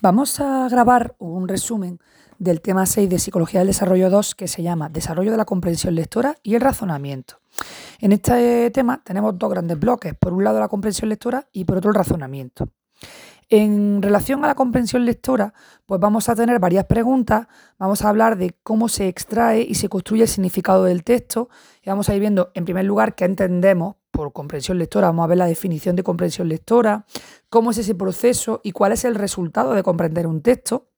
Vamos a grabar un resumen del tema 6 de Psicología del Desarrollo 2 que se llama Desarrollo de la comprensión lectora y el razonamiento. En este tema tenemos dos grandes bloques, por un lado la comprensión lectora y por otro el razonamiento. En relación a la comprensión lectora, pues vamos a tener varias preguntas, vamos a hablar de cómo se extrae y se construye el significado del texto. Y vamos a ir viendo en primer lugar qué entendemos por comprensión lectora, vamos a ver la definición de comprensión lectora, cómo es ese proceso y cuál es el resultado de comprender un texto.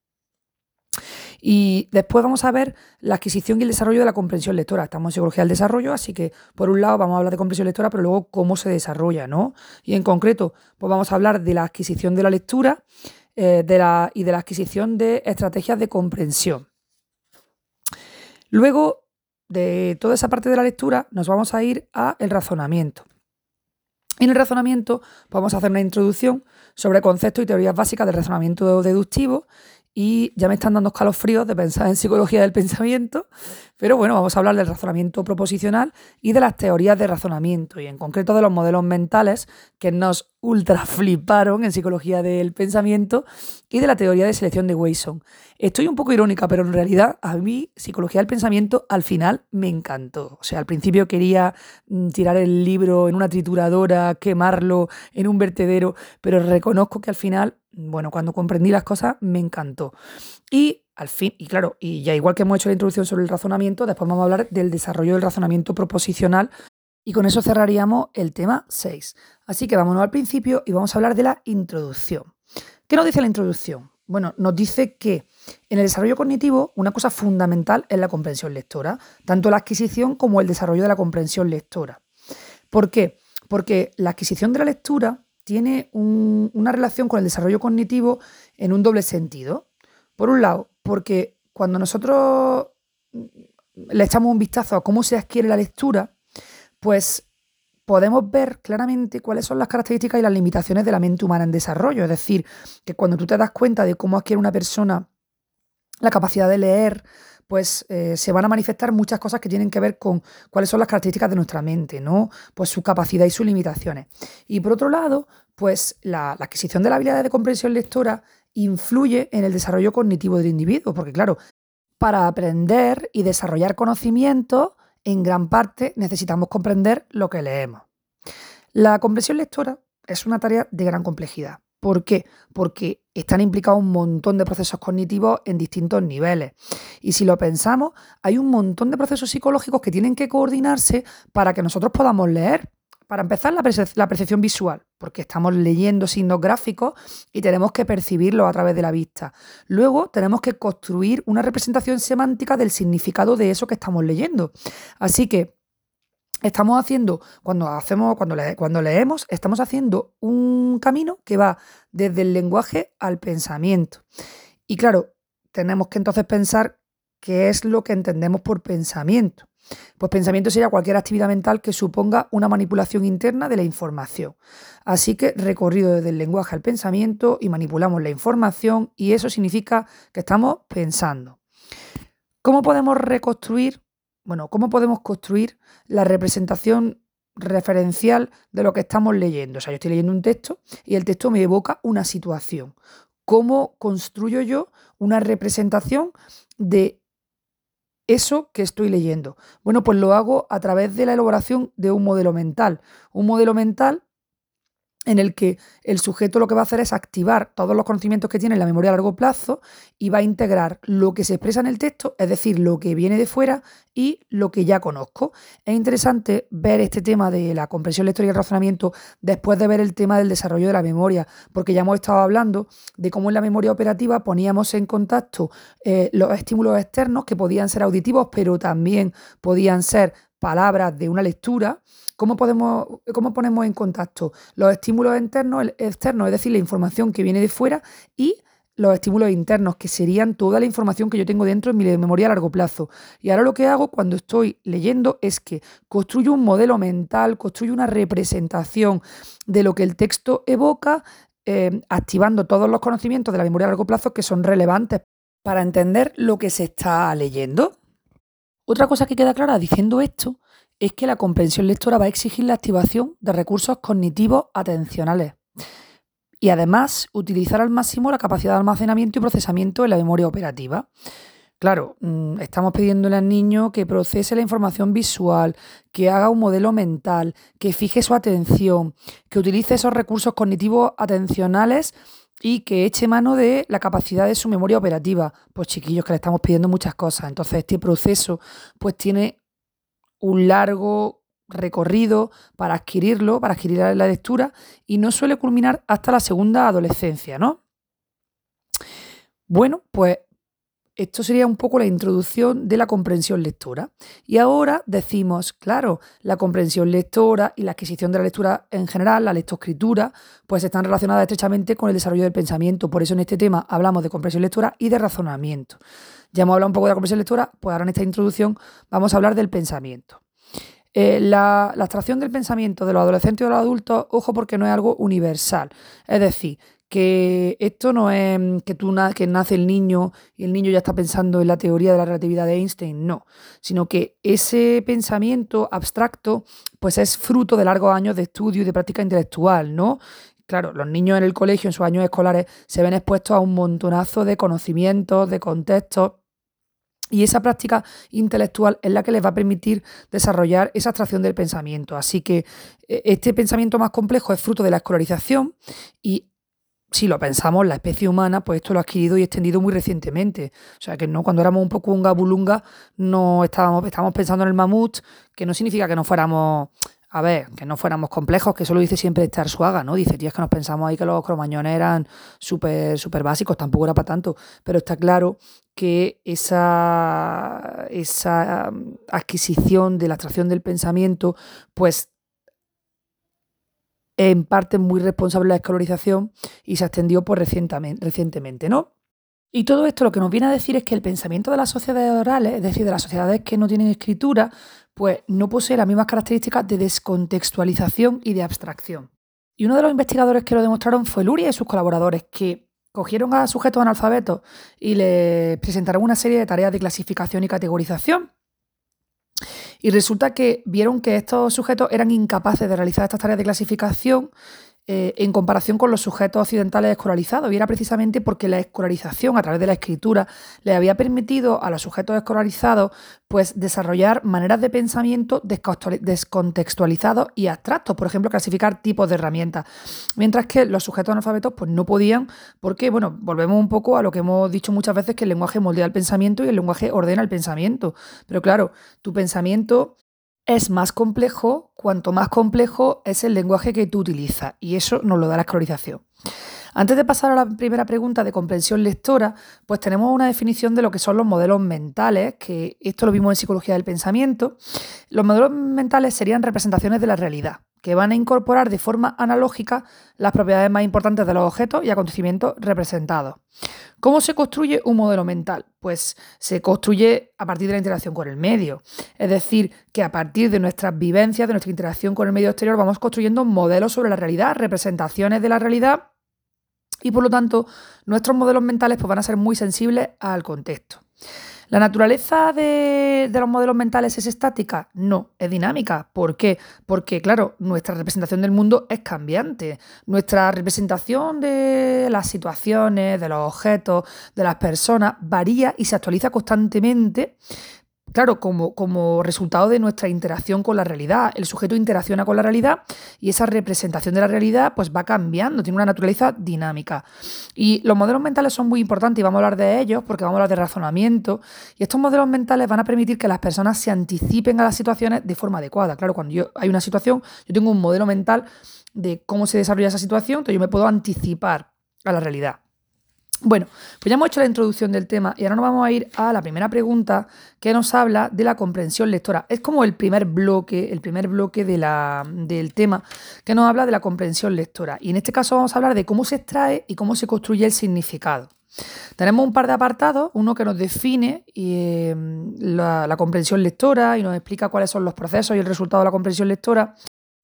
Y después vamos a ver la adquisición y el desarrollo de la comprensión lectora. Estamos en psicología del desarrollo, así que por un lado vamos a hablar de comprensión lectora, pero luego cómo se desarrolla, ¿no? Y en concreto, pues vamos a hablar de la adquisición de la lectura eh, de la, y de la adquisición de estrategias de comprensión. Luego de toda esa parte de la lectura, nos vamos a ir a el razonamiento. En el razonamiento vamos a hacer una introducción sobre conceptos y teorías básicas del razonamiento deductivo y ya me están dando escalofríos de pensar en psicología del pensamiento, pero bueno, vamos a hablar del razonamiento proposicional y de las teorías de razonamiento y en concreto de los modelos mentales que nos ultra fliparon en psicología del pensamiento y de la teoría de selección de Wason. Estoy un poco irónica, pero en realidad a mí psicología del pensamiento al final me encantó. O sea, al principio quería mm, tirar el libro en una trituradora, quemarlo en un vertedero, pero reconozco que al final bueno, cuando comprendí las cosas me encantó. Y al fin, y claro, y ya igual que hemos hecho la introducción sobre el razonamiento, después vamos a hablar del desarrollo del razonamiento proposicional y con eso cerraríamos el tema 6. Así que vámonos al principio y vamos a hablar de la introducción. ¿Qué nos dice la introducción? Bueno, nos dice que en el desarrollo cognitivo una cosa fundamental es la comprensión lectora, tanto la adquisición como el desarrollo de la comprensión lectora. ¿Por qué? Porque la adquisición de la lectura tiene una relación con el desarrollo cognitivo en un doble sentido. Por un lado, porque cuando nosotros le echamos un vistazo a cómo se adquiere la lectura, pues podemos ver claramente cuáles son las características y las limitaciones de la mente humana en desarrollo. Es decir, que cuando tú te das cuenta de cómo adquiere una persona la capacidad de leer, pues eh, se van a manifestar muchas cosas que tienen que ver con cuáles son las características de nuestra mente, ¿no? Pues su capacidad y sus limitaciones. Y por otro lado, pues la, adquisición de la habilidad de comprensión lectora influye en el desarrollo cognitivo del individuo, porque claro, para aprender y desarrollar conocimiento, en gran parte necesitamos comprender lo que leemos. La comprensión lectora es una tarea de gran complejidad. ¿Por qué? Porque están implicados un montón de procesos cognitivos en distintos niveles. Y si lo pensamos, hay un montón de procesos psicológicos que tienen que coordinarse para que nosotros podamos leer. Para empezar, la, percepción visual, porque estamos leyendo signos gráficos y tenemos que percibirlos a través de la vista. Luego tenemos que construir una representación semántica del significado de eso que estamos leyendo. Así que estamos haciendo, cuando hacemos, cuando, cuando leemos, estamos haciendo un camino que va desde el lenguaje al pensamiento. Y claro, tenemos que entonces pensar qué es lo que entendemos por pensamiento. Pues pensamiento sería cualquier actividad mental que suponga una manipulación interna de la información. Así que recorrido desde el lenguaje al pensamiento y manipulamos la información y eso significa que estamos pensando. ¿Cómo podemos reconstruir bueno, ¿cómo podemos construir la representación referencial de lo que estamos leyendo? O sea, yo estoy leyendo un texto y el texto me evoca una situación. ¿Cómo construyo yo una representación de eso que estoy leyendo? Bueno, pues lo hago a través de la elaboración de un modelo mental. Un modelo mental en el que el sujeto lo que va a hacer es activar todos los conocimientos que tiene en la memoria a largo plazo y va a integrar lo que se expresa en el texto, es decir, lo que viene de fuera y lo que ya conozco. Es interesante ver este tema de la comprensión lectora y el razonamiento después de ver el tema del desarrollo de la memoria, porque ya hemos estado hablando de cómo en la memoria operativa poníamos en contacto eh, los estímulos externos que podían ser auditivos, pero también podían ser palabras de una lectura, ¿cómo, podemos, cómo ponemos en contacto los estímulos internos, externos, es decir, la información que viene de fuera y los estímulos internos, que serían toda la información que yo tengo dentro en mi memoria a largo plazo. Y ahora lo que hago cuando estoy leyendo es que construyo un modelo mental, construyo una representación de lo que el texto evoca, eh, activando todos los conocimientos de la memoria a largo plazo que son relevantes para entender lo que se está leyendo. Otra cosa que queda clara diciendo esto es que la comprensión lectora va a exigir la activación de recursos cognitivos atencionales. y además utilizar al máximo la capacidad de almacenamiento y procesamiento de la memoria operativa. Claro, mm, estamos pidiéndole al niño que procese la información visual, que haga un modelo mental, que fije su atención, que utilice esos recursos cognitivos atencionales y que eche mano de la capacidad de su memoria operativa. Pues chiquillos, que le estamos pidiendo muchas cosas. Entonces este proceso pues tiene un largo recorrido para adquirirlo, para adquirir la lectura y no suele culminar hasta la segunda adolescencia, ¿no? Bueno, pues esto sería un poco la introducción de la comprensión lectora. Y ahora decimos, claro, la comprensión lectora y la adquisición de la lectura en general, la lectoescritura, pues están relacionadas estrechamente con el desarrollo del pensamiento. Por eso en este tema hablamos de comprensión lectora y de razonamiento. Ya hemos hablado un poco de la comprensión lectora, pues ahora en esta introducción vamos a hablar del pensamiento. Eh, la, la, abstracción del pensamiento de los adolescentes y de los adultos, ojo porque no es algo universal. Es decir, que esto no es mm, que, tú que nace el niño y el niño ya está pensando en la teoría de la relatividad de Einstein, no, sino que ese pensamiento abstracto pues es fruto de largos años de estudio y de práctica intelectual, ¿no? Claro, los niños en el colegio, en sus años escolares, se ven expuestos a un montonazo de conocimientos, de contextos, y esa práctica intelectual es la que les va a permitir desarrollar esa abstracción del pensamiento. Así que e, este pensamiento más complejo es fruto de la escolarización y si lo pensamos, la especie humana, pues esto lo ha adquirido y extendido muy recientemente. O sea, que no, cuando éramos un poco un gabulunga, no estábamos, estábamos pensando en el mamut, que no significa que no fuéramos, a ver, que no fuéramos complejos, que eso lo dice siempre Estar Suaga, ¿no? Dice, tío, es que nos pensamos ahí que los cromañones eran súper, súper básicos, tampoco era para tanto, pero está claro que esa, esa adquisición de la abstracción del pensamiento, pues en parte muy responsable de la escolarización y se extendió recientemente, recientemente, ¿no? Y todo esto lo que nos viene a decir es que el pensamiento de las sociedades orales, es decir, de las sociedades que no tienen escritura, pues no posee las mismas características de descontextualización y de abstracción. Y uno de los investigadores que lo demostraron fue Luria y sus colaboradores, que cogieron a sujetos analfabetos y les presentaron una serie de tareas de clasificación y categorización y resulta que vieron que estos sujetos eran incapaces de realizar estas tareas de clasificación eh, en comparación con los sujetos occidentales escolarizados. Y era precisamente porque la escolarización a través de la escritura le había permitido a los sujetos escolarizados pues, desarrollar maneras de pensamiento descontextualizados y abstractos. Por ejemplo, clasificar tipos de herramientas. Mientras que los sujetos analfabetos pues, no podían, porque, bueno, volvemos un poco a lo que hemos dicho muchas veces, que el lenguaje moldea el pensamiento y el lenguaje ordena el pensamiento. Pero claro, tu pensamiento es más complejo cuanto más complejo es el lenguaje que tú utilizas y eso nos lo da la escolarización. Antes de pasar a la primera pregunta de comprensión lectora, pues tenemos una definición de lo que son los modelos mentales, que esto lo vimos en psicología del pensamiento. Los modelos mentales serían representaciones de la realidad que van a incorporar de forma analógica las propiedades más importantes de los objetos y acontecimientos representados. ¿Cómo se construye un modelo mental? Pues se construye a partir de la interacción con el medio. Es decir, que a partir de nuestras vivencias, de nuestra interacción con el medio exterior, vamos construyendo modelos sobre la realidad, representaciones de la realidad y por lo tanto nuestros modelos mentales pues, van a ser muy sensibles al contexto. ¿La naturaleza de, los modelos mentales es estática? No, es dinámica. ¿Por qué? Porque, claro, nuestra representación del mundo es cambiante. Nuestra representación de las situaciones, de los objetos, de las personas, varía y se actualiza constantemente claro, como, como, resultado de nuestra interacción con la realidad. El sujeto interacciona con la realidad y esa representación de la realidad pues va cambiando, tiene una naturaleza dinámica. Y los modelos mentales son muy importantes y vamos a hablar de ellos porque vamos a hablar de razonamiento. Y estos modelos mentales van a permitir que las personas se anticipen a las situaciones de forma adecuada. Claro, cuando hay una situación, yo tengo un modelo mental de cómo se desarrolla esa situación, entonces yo me puedo anticipar a la realidad. Bueno, pues ya hemos hecho la introducción del tema y ahora nos vamos a ir a la primera pregunta que nos habla de la comprensión lectora. Es como el primer bloque, el primer bloque de la, del tema que nos habla de la comprensión lectora. Y en este caso vamos a hablar de cómo se extrae y cómo se construye el significado. Tenemos un par de apartados, uno que nos define eh, la, la comprensión lectora y nos explica cuáles son los procesos y el resultado de la comprensión lectora,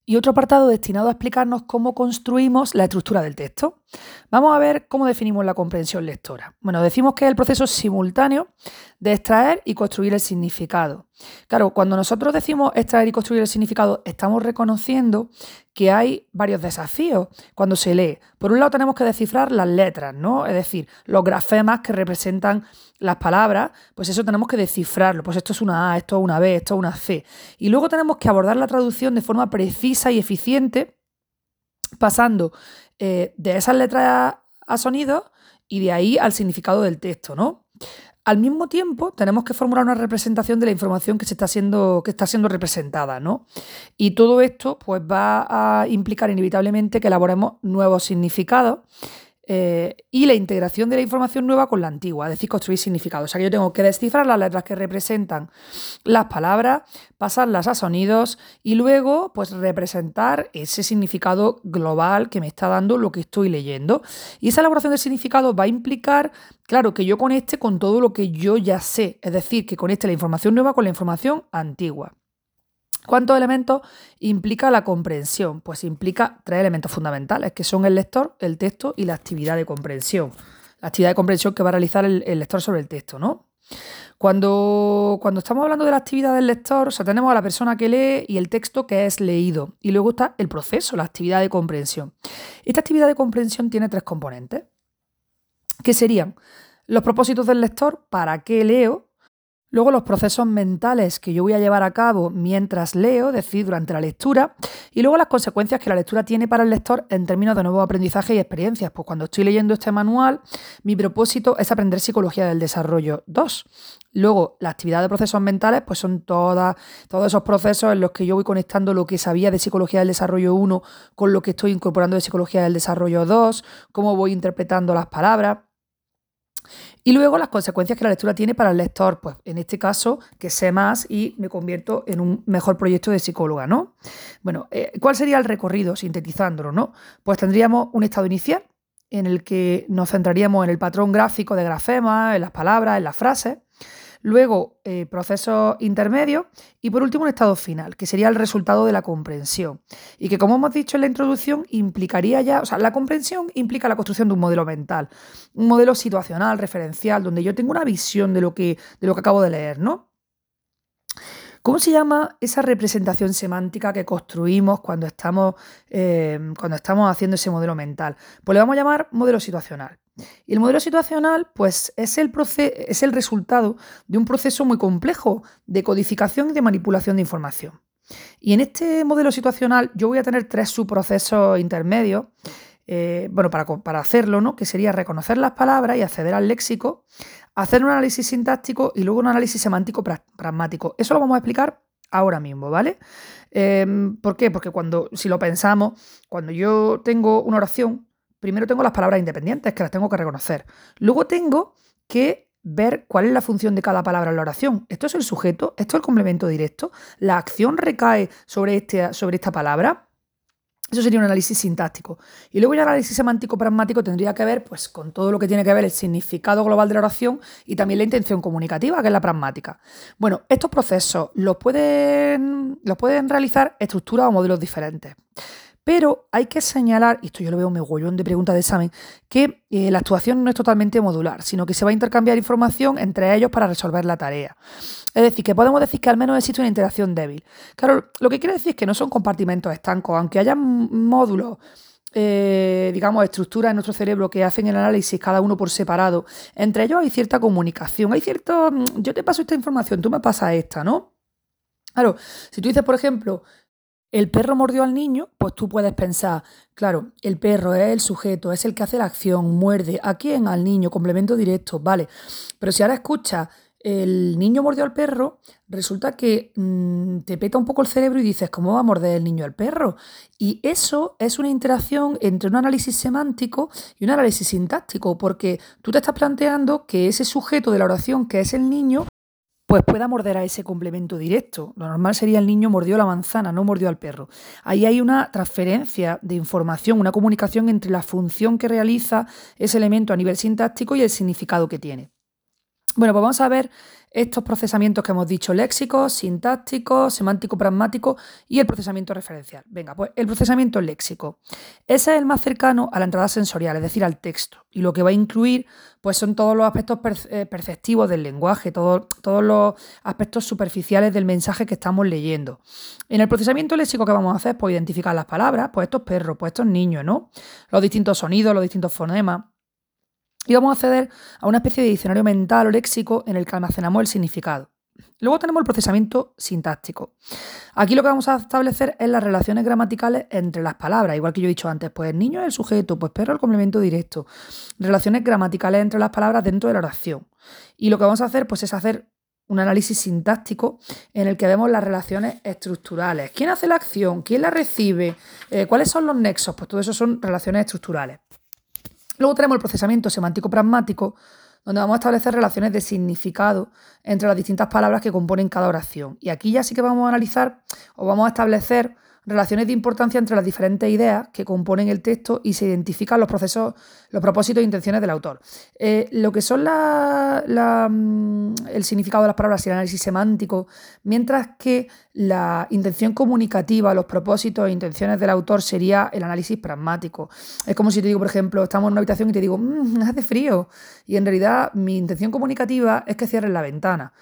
y otro apartado destinado a explicarnos cómo construimos la estructura del texto. Vamos a ver cómo definimos la comprensión lectora. Bueno, decimos que es el proceso simultáneo de extraer y construir el significado. Claro, cuando nosotros decimos extraer y construir el significado, estamos reconociendo que hay varios desafíos cuando se lee. Por un lado tenemos que descifrar las letras, ¿no? Es decir, los grafemas que representan las palabras, pues eso tenemos que descifrarlo. Pues esto es una A, esto es una B, esto es una C. Y luego tenemos que abordar la traducción de forma precisa y eficiente, pasando eh, de esas letras a sonidos y de ahí al significado del texto, ¿no? Al mismo tiempo, tenemos que formular una representación de la información que, se está, siendo, que está siendo representada, ¿no? Y todo esto pues, va a implicar inevitablemente que elaboremos nuevos significados eh, y la integración de la información nueva con la antigua, es decir, construir significados. O sea que yo tengo que descifrar las letras que representan las palabras, pasarlas a sonidos y luego pues representar ese significado global que me está dando lo que estoy leyendo. Y esa elaboración del significado va a implicar, claro, que yo conecte con todo lo que yo ya sé, es decir, que conecte la información nueva con la información antigua. ¿Cuántos elementos implica la comprensión? Pues implica tres elementos fundamentales, que son el lector, el texto y la actividad de comprensión. La actividad de comprensión que va a realizar el, lector sobre el texto, ¿no? Cuando, cuando, estamos hablando de la actividad del lector, o sea, tenemos a la persona que lee y el texto que es leído. Y luego está el proceso, la actividad de comprensión. Esta actividad de comprensión tiene tres componentes, que serían los propósitos del lector, para qué leo, Luego los procesos mentales que yo voy a llevar a cabo mientras leo, es decir, durante la lectura. Y luego las consecuencias que la lectura tiene para el lector en términos de nuevo aprendizaje y experiencias. Pues cuando estoy leyendo este manual, mi propósito es aprender psicología del desarrollo 2. Luego, la actividad de procesos mentales, pues son todos esos procesos en los que yo voy conectando lo que sabía de psicología del desarrollo 1 con lo que estoy incorporando de psicología del desarrollo 2, cómo voy interpretando las palabras. Y luego las consecuencias que la lectura tiene para el lector, pues en este caso que sé más y me convierto en un mejor proyecto de psicóloga, ¿no? Bueno, eh, ¿cuál sería el recorrido sintetizándolo, no? Pues tendríamos un estado inicial en el que nos centraríamos en el patrón gráfico de grafemas, en las palabras, en las frases luego eh, procesos intermedios y por último un estado final, que sería el resultado de la comprensión. Y que como hemos dicho en la introducción, implicaría ya, o sea, la comprensión implica la construcción de un modelo mental, un modelo situacional, referencial, donde yo tengo una visión de lo que, de lo que acabo de leer, ¿no? ¿Cómo se llama esa representación semántica que construimos cuando estamos, eh, cuando estamos haciendo ese modelo mental? Pues le vamos a llamar modelo situacional. Y el modelo situacional, pues, es el, es el resultado de un proceso muy complejo de codificación y de manipulación de información. Y en este modelo situacional yo voy a tener tres subprocesos intermedios, eh, bueno, para, para, hacerlo, ¿no? Que sería reconocer las palabras y acceder al léxico, hacer un análisis sintáctico y luego un análisis semántico pragmático. Eso lo vamos a explicar ahora mismo, ¿vale? Em, ¿Por qué? Porque cuando, si lo pensamos, cuando yo tengo una oración, primero tengo las palabras independientes, que las tengo que reconocer. Luego tengo que ver cuál es la función de cada palabra en la oración. Esto es el sujeto, esto es el complemento directo, la acción recae sobre, este, sobre esta palabra. Eso sería un análisis sintáctico. Y luego el análisis semántico pragmático tendría que ver pues, con todo lo que tiene que ver el significado global de la oración y también la intención comunicativa, que es la pragmática. Bueno, estos procesos los pueden, los pueden realizar estructuras o modelos diferentes. Pero hay que señalar, y esto yo lo veo un megollón de preguntas de examen, que eh, la actuación no es totalmente modular, sino que se va a intercambiar información entre ellos para resolver la tarea. Es decir, que podemos decir que al menos existe una interacción débil. Claro, lo que quiere decir es que no son compartimentos estancos, aunque haya módulos eh, digamos, estructuras en nuestro cerebro que hacen el análisis cada uno por separado, entre ellos hay cierta comunicación, hay cierto, mm, yo te paso esta información, tú me pasas esta, ¿no? Claro, si tú dices, por ejemplo, el perro mordió al niño, pues tú puedes pensar, claro, el perro es el sujeto, es el que hace la acción, muerde. ¿A quién? Al niño, complemento directo, vale. Pero si ahora escuchas, el niño mordió al perro, resulta que mm, te peta un poco el cerebro y dices, ¿cómo va a morder el niño al perro? Y eso es una interacción entre un análisis semántico y un análisis sintáctico, porque tú te estás planteando que ese sujeto de la oración, que es el niño, pues pueda morder a ese complemento directo. Lo normal sería el niño mordió la manzana, no mordió al perro. Ahí hay una transferencia de información, una comunicación entre la función que realiza ese elemento a nivel sintáctico y el significado que tiene. Bueno, pues vamos a ver estos procesamientos que hemos dicho, léxico, sintáctico, semántico pragmático y el procesamiento referencial. Venga, pues el procesamiento léxico. Ese es el más cercano a la entrada sensorial, es decir, al texto. Y lo que va a incluir, pues son todos los aspectos eh, perceptivos del lenguaje, todos los aspectos superficiales del mensaje que estamos leyendo. En el procesamiento léxico que vamos a hacer, pues identificar las palabras, pues estos perros, pues estos niños, ¿no? Los distintos sonidos, los distintos fonemas y vamos a acceder a una especie de diccionario mental o léxico en el que almacenamos el significado. Luego tenemos el procesamiento sintáctico. Aquí lo que vamos a establecer es las relaciones gramaticales entre las palabras, igual que yo he dicho antes, pues niño es el sujeto, pues perro el complemento directo. Relaciones gramaticales entre las palabras dentro de la oración. Y lo que vamos a hacer pues es hacer un análisis sintáctico en el que vemos las relaciones estructurales. ¿Quién hace la acción? ¿Quién la recibe? Eh, ¿Cuáles son los nexos? Pues todo eso son relaciones estructurales. Luego tenemos el procesamiento semántico pragmático, donde vamos a establecer relaciones de significado entre las distintas palabras que componen cada oración. Y aquí ya sí que vamos a analizar o vamos a establecer relaciones de importancia entre las diferentes ideas que componen el texto y se identifican los procesos, los propósitos e intenciones del autor. Eh, lo que son mm, el significado de las palabras y el análisis semántico, mientras que la intención comunicativa, los propósitos e intenciones del autor sería el análisis pragmático. Es como si te digo, por ejemplo, estamos en una habitación y te digo, mmm, hace frío. Y en realidad mi intención comunicativa es que cierres la ventana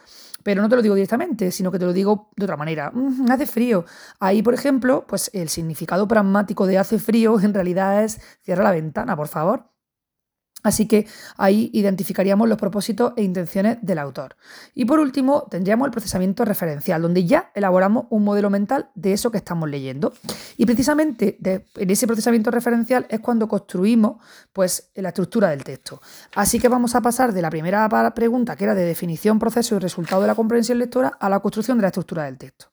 pero no te lo digo directamente, sino que te lo digo de otra manera. Mm, hace frío. Ahí, por ejemplo, pues el significado pragmático de hace frío en realidad es cierra la ventana, por favor. Así que ahí identificaríamos los propósitos e intenciones del autor. Y por último, tendríamos el procesamiento referencial, donde ya elaboramos un modelo mental de eso que estamos leyendo. Y precisamente en ese procesamiento referencial es cuando construimos pues, la estructura del texto. Así que vamos a pasar de la primera pregunta, que era de definición, proceso y resultado de la comprensión lectora, a la construcción de la estructura del texto.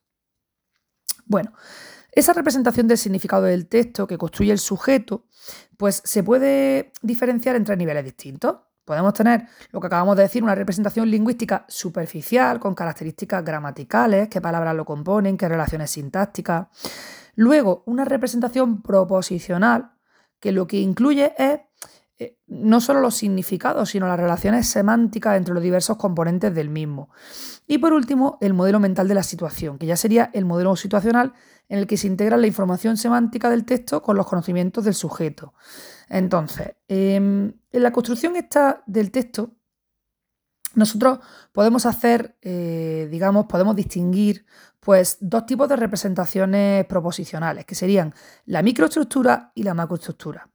Bueno, esa representación del significado del texto que construye el sujeto, pues se puede diferenciar en tres niveles distintos. Podemos tener lo que acabamos de decir, una representación lingüística superficial, con características gramaticales, qué palabras lo componen, qué relaciones sintácticas. Luego, una representación proposicional, que lo que incluye es eh, no solo los significados, sino las relaciones semánticas entre los diversos componentes del mismo. Y por último, el modelo mental de la situación, que ya sería el modelo situacional en el que se integra la información semántica del texto con los conocimientos del sujeto. Entonces, em, en la construcción esta del texto, nosotros podemos hacer, eh, digamos, podemos distinguir pues dos tipos de representaciones proposicionales, que serían la microestructura y la macroestructura.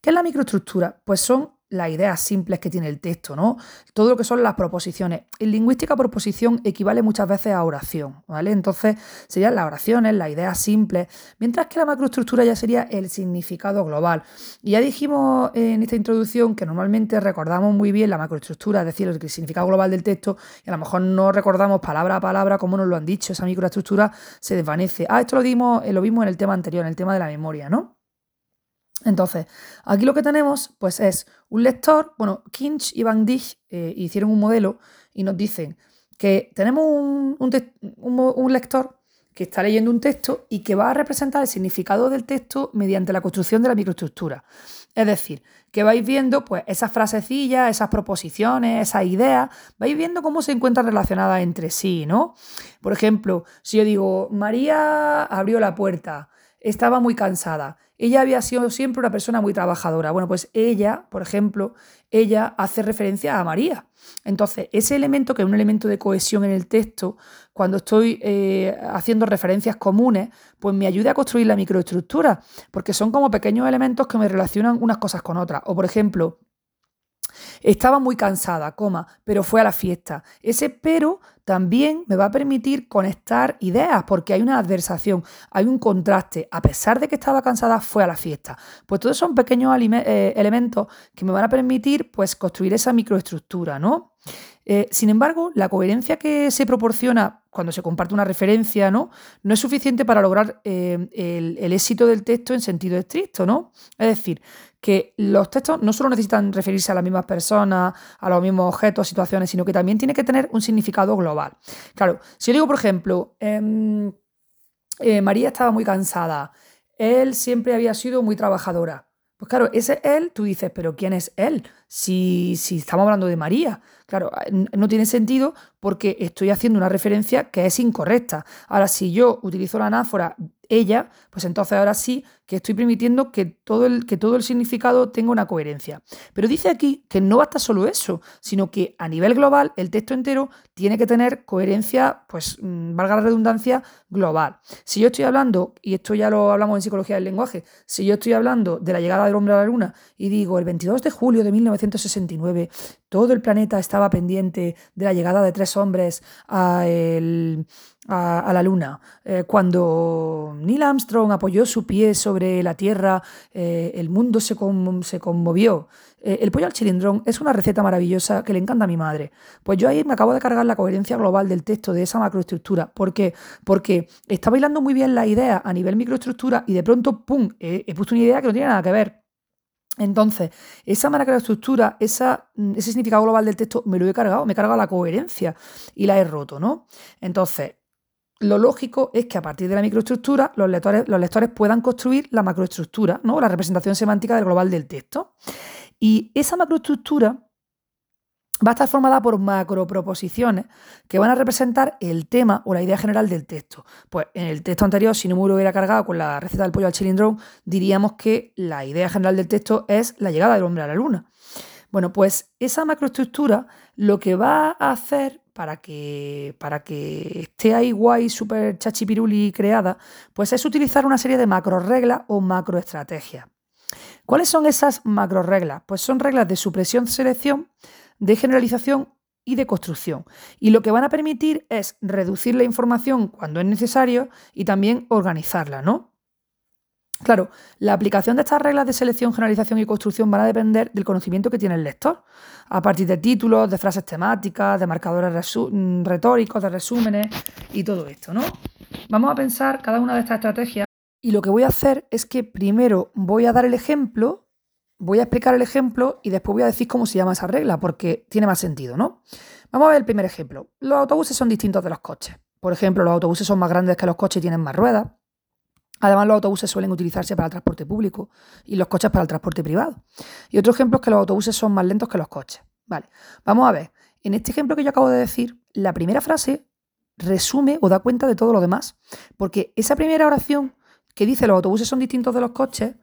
¿Qué es la microestructura? Pues son las ideas simples que tiene el texto, ¿no? Todo lo que son las proposiciones. En lingüística, proposición equivale muchas veces a oración, ¿vale? Entonces serían las oraciones, las ideas simples, mientras que la macroestructura ya sería el significado global. Y ya dijimos en esta introducción que normalmente recordamos muy bien la macroestructura, es decir, el significado global del texto, y a lo mejor no recordamos palabra a palabra como nos lo han dicho, esa microestructura se desvanece. Ah, esto lo, dimos, eh, lo vimos en el tema anterior, en el tema de la memoria, ¿no? Entonces, aquí lo que tenemos pues es un lector, bueno, Kinch y Van Dijk eh, hicieron un modelo y nos dicen que tenemos un, lector que está leyendo un texto y que va a representar el significado del texto mediante la construcción de la microestructura. Es decir, que vais viendo pues esas frasecillas, esas proposiciones, esas ideas, vais viendo cómo se encuentran relacionadas entre sí, ¿no? Por ejemplo, si yo digo, María abrió la puerta, estaba muy cansada. Ella había sido siempre una persona muy trabajadora. Bueno, pues ella, por ejemplo, ella hace referencia a María. Entonces, ese elemento, que es un elemento de cohesión en el texto, cuando estoy eh, haciendo referencias comunes, pues me ayuda a construir la microestructura, porque son como pequeños elementos que me relacionan unas cosas con otras. O, por ejemplo, estaba muy cansada, coma, pero fue a la fiesta. Ese pero también me va a permitir conectar ideas porque hay una adversación, hay un contraste. A pesar de que estaba cansada, fue a la fiesta. Pues todos son pequeños eh, elementos que me van a permitir pues, construir esa microestructura, ¿no? Eh, sin embargo, la coherencia que se proporciona cuando se comparte una referencia, ¿no? No es suficiente para lograr eh, el, éxito del texto en sentido estricto, ¿no? Es decir, que los textos no solo necesitan referirse a las mismas personas, a los mismos objetos, situaciones, sino que también tiene que tener un significado global. Claro, si yo digo, por ejemplo, em, eh, María estaba muy cansada, él siempre había sido muy trabajadora. Pues claro, ese él, tú dices, pero ¿quién es él? Si, si estamos hablando de María. Claro, no tiene sentido porque estoy haciendo una referencia que es incorrecta. Ahora, si yo utilizo la anáfora ella, pues entonces ahora sí que estoy permitiendo que todo, el, que todo el significado tenga una coherencia. Pero dice aquí que no basta solo eso, sino que a nivel global el texto entero tiene que tener coherencia, pues mm, valga la redundancia, global. Si yo estoy hablando, y esto ya lo hablamos en psicología del lenguaje, si yo estoy hablando de la llegada del hombre a la luna y digo el 22 de julio de 1969, todo el planeta estaba pendiente de la llegada de tres hombres a, la Luna. Eh, cuando Neil Armstrong apoyó su pie sobre la Tierra, eh, el mundo se, se conmovió. Eh, el pollo al chilindrón es una receta maravillosa que le encanta a mi madre. Pues yo ahí me acabo de cargar la coherencia global del texto de esa macroestructura. ¿Por qué? Porque está bailando muy bien la idea a nivel microestructura y de pronto, ¡pum!, he puesto una idea que no tiene nada que ver. Entonces, esa macroestructura, esa, ese significado global del texto, me lo he cargado, me he cargado la coherencia y la he roto, ¿no? Entonces, lo lógico es que a partir de la microestructura los lectores, los lectores puedan construir la macroestructura, ¿no? La representación semántica del global del texto. Y esa macroestructura va a estar formada por macroproposiciones que van a representar el tema o la idea general del texto. Pues en el texto anterior, si no me hubiera cargado con la receta del pollo al chilindrón, diríamos que la idea general del texto es la llegada del hombre a la luna. Bueno, pues esa macroestructura lo que va a hacer para que, para que esté ahí guay, súper chachipiruli creada, pues es utilizar una serie de macro reglas o macroestrategias. ¿Cuáles son esas macro reglas? Pues son reglas de supresión-selección de generalización y de construcción. Y lo que van a permitir es reducir la información cuando es necesario y también organizarla, ¿no? Claro, la aplicación de estas reglas de selección, generalización y construcción van a depender del conocimiento que tiene el lector, a partir de títulos, de frases temáticas, de marcadores mm, retóricos, de resúmenes y todo esto, ¿no? Vamos a pensar cada una de estas estrategias y lo que voy a hacer es que primero voy a dar el ejemplo voy a explicar el ejemplo y después voy a decir cómo se llama esa regla, porque tiene más sentido, ¿no? Vamos a ver el primer ejemplo. Los autobuses son distintos de los coches. Por ejemplo, los autobuses son más grandes que los coches y tienen más ruedas. Además, los autobuses suelen utilizarse para el transporte público y los coches para el transporte privado. Y otro ejemplo es que los autobuses son más lentos que los coches. Vale, vamos a ver. En este ejemplo que yo acabo de decir, la primera frase resume o da cuenta de todo lo demás. Porque esa primera oración que dice los autobuses son distintos de los coches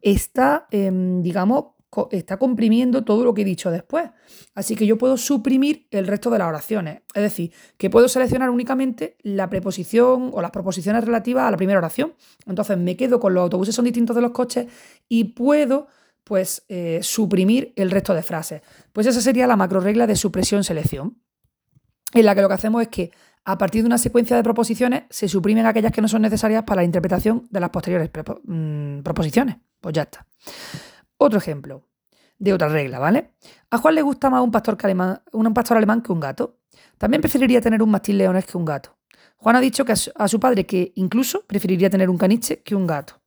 está, em, digamos, está comprimiendo todo lo que he dicho después. Así que yo puedo suprimir el resto de las oraciones. Es decir, que puedo seleccionar únicamente la preposición o las proposiciones relativas a la primera oración. Entonces me quedo con los autobuses son distintos de los coches y puedo pues eh, suprimir el resto de frases. Pues esa sería la macro regla de supresión-selección, en la que lo que hacemos es que a partir de una secuencia de proposiciones se suprimen aquellas que no son necesarias para la interpretación de las posteriores mm, proposiciones. Pues ya está. Otro ejemplo de otra regla, ¿vale? A Juan le gusta más un pastor, alemán, un pastor alemán que un gato. También preferiría tener un mastín leonés que un gato. Juan ha dicho que a su, padre que incluso preferiría tener un caniche que un gato.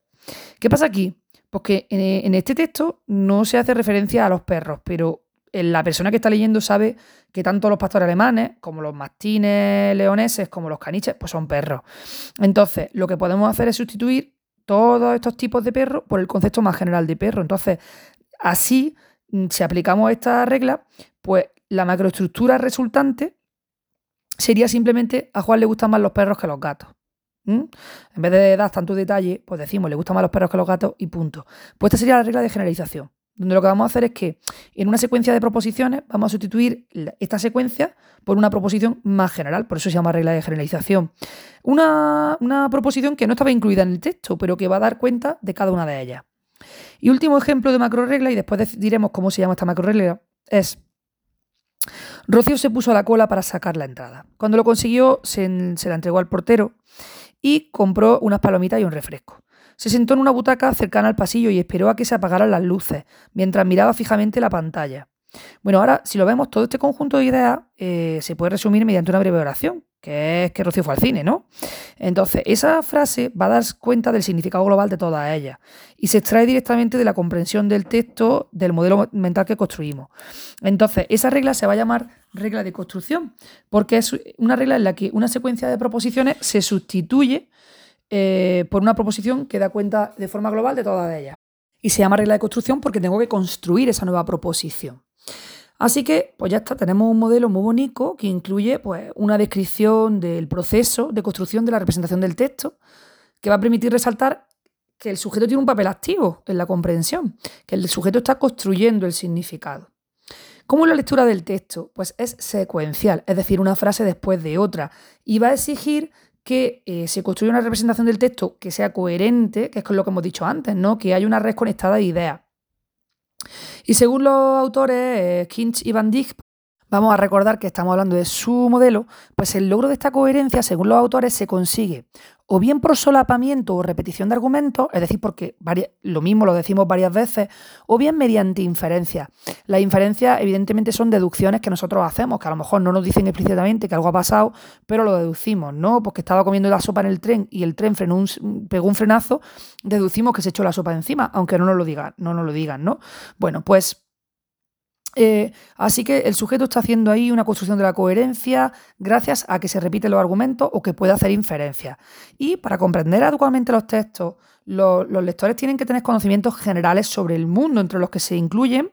¿Qué pasa aquí? Pues que en este texto no se hace referencia a los perros, pero la persona que está leyendo sabe que tanto los pastores alemanes como los mastines leoneses como los caniches pues son perros. Entonces, lo que podemos hacer es sustituir todos estos tipos de perros por el concepto más general de perro. Entonces, así, mm, si aplicamos esta regla, pues la macroestructura resultante sería simplemente a Juan le gustan más los perros que los gatos. En vez de dar tanto detalle, pues decimos le gustan más los perros que los gatos y punto. Pues esta sería la regla de generalización donde lo que vamos a hacer es que en una secuencia de proposiciones vamos a sustituir esta secuencia por una proposición más general, por eso se llama regla de generalización. Una, proposición que no estaba incluida en el texto, pero que va a dar cuenta de cada una de ellas. Y último ejemplo de macro regla, y después diremos cómo se llama esta macro regla, es Rocío se puso a la cola para sacar la entrada. Cuando lo consiguió, se, se la entregó al portero y compró unas palomitas y un refresco. Se sentó en una butaca cercana al pasillo y esperó a que se apagaran las luces, mientras miraba fijamente la pantalla. Bueno, ahora, si lo vemos, todo este conjunto de ideas eh, se puede resumir mediante una breve oración, que es que Rocío fue al cine, ¿no? Entonces, esa frase va a dar cuenta del significado global de todas ellas y se extrae directamente de la comprensión del texto del modelo mental que construimos. Entonces, esa regla se va a llamar regla de construcción, porque es una regla en la que una secuencia de proposiciones se sustituye eh, por una proposición que da cuenta de forma global de todas ellas. Y se llama regla de construcción porque tengo que construir esa nueva proposición. Así que, pues ya está, tenemos un modelo muy bonito que incluye pues, una descripción del proceso de construcción de la representación del texto, que va a permitir resaltar que el sujeto tiene un papel activo en la comprensión, que el sujeto está construyendo el significado. ¿Cómo es la lectura del texto? Pues es secuencial, es decir, una frase después de otra, y va a exigir que eh, se construya una representación del texto que sea coherente, que es con lo que hemos dicho antes, ¿no? que haya una red conectada de ideas. Y según los autores eh, Kinch y Van Dijk, vamos a recordar que estamos hablando de su modelo, pues el logro de esta coherencia, según los autores, se consigue o bien por solapamiento o repetición de argumentos, es decir, porque lo mismo lo decimos varias veces, o bien mediante inferencia. Las inferencias, evidentemente, son deducciones que nosotros hacemos, que a lo mejor no nos dicen explícitamente que algo ha pasado, pero lo deducimos, ¿no? Porque estaba comiendo la sopa en el tren y el tren frenó pegó un frenazo, deducimos que se echó la sopa encima, aunque no nos lo digan, no nos lo digan, ¿no? Bueno, pues eh, así que el sujeto está haciendo ahí una construcción de la coherencia gracias a que se repiten los argumentos o que puede hacer inferencias. Y para comprender adecuadamente los textos, los, lectores tienen que tener conocimientos generales sobre el mundo, entre los que se incluyen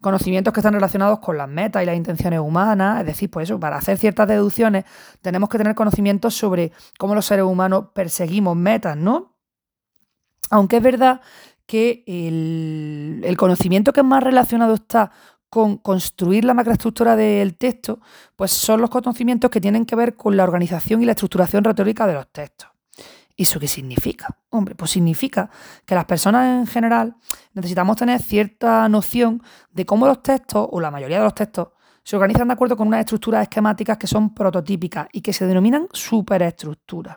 conocimientos que están relacionados con las metas y las intenciones humanas. Es decir, pues eso, para hacer ciertas deducciones tenemos que tener conocimientos sobre cómo los seres humanos perseguimos metas, ¿no? Aunque es verdad que el, conocimiento que más relacionado está con construir la macroestructura del texto, pues son los conocimientos que tienen que ver con la organización y la estructuración retórica de los textos. ¿Y eso qué significa? Hombre, pues significa que las personas en general necesitamos tener cierta noción de cómo los textos, o la mayoría de los textos, se organizan de acuerdo con unas estructuras esquemáticas que son prototípicas y que se denominan superestructuras.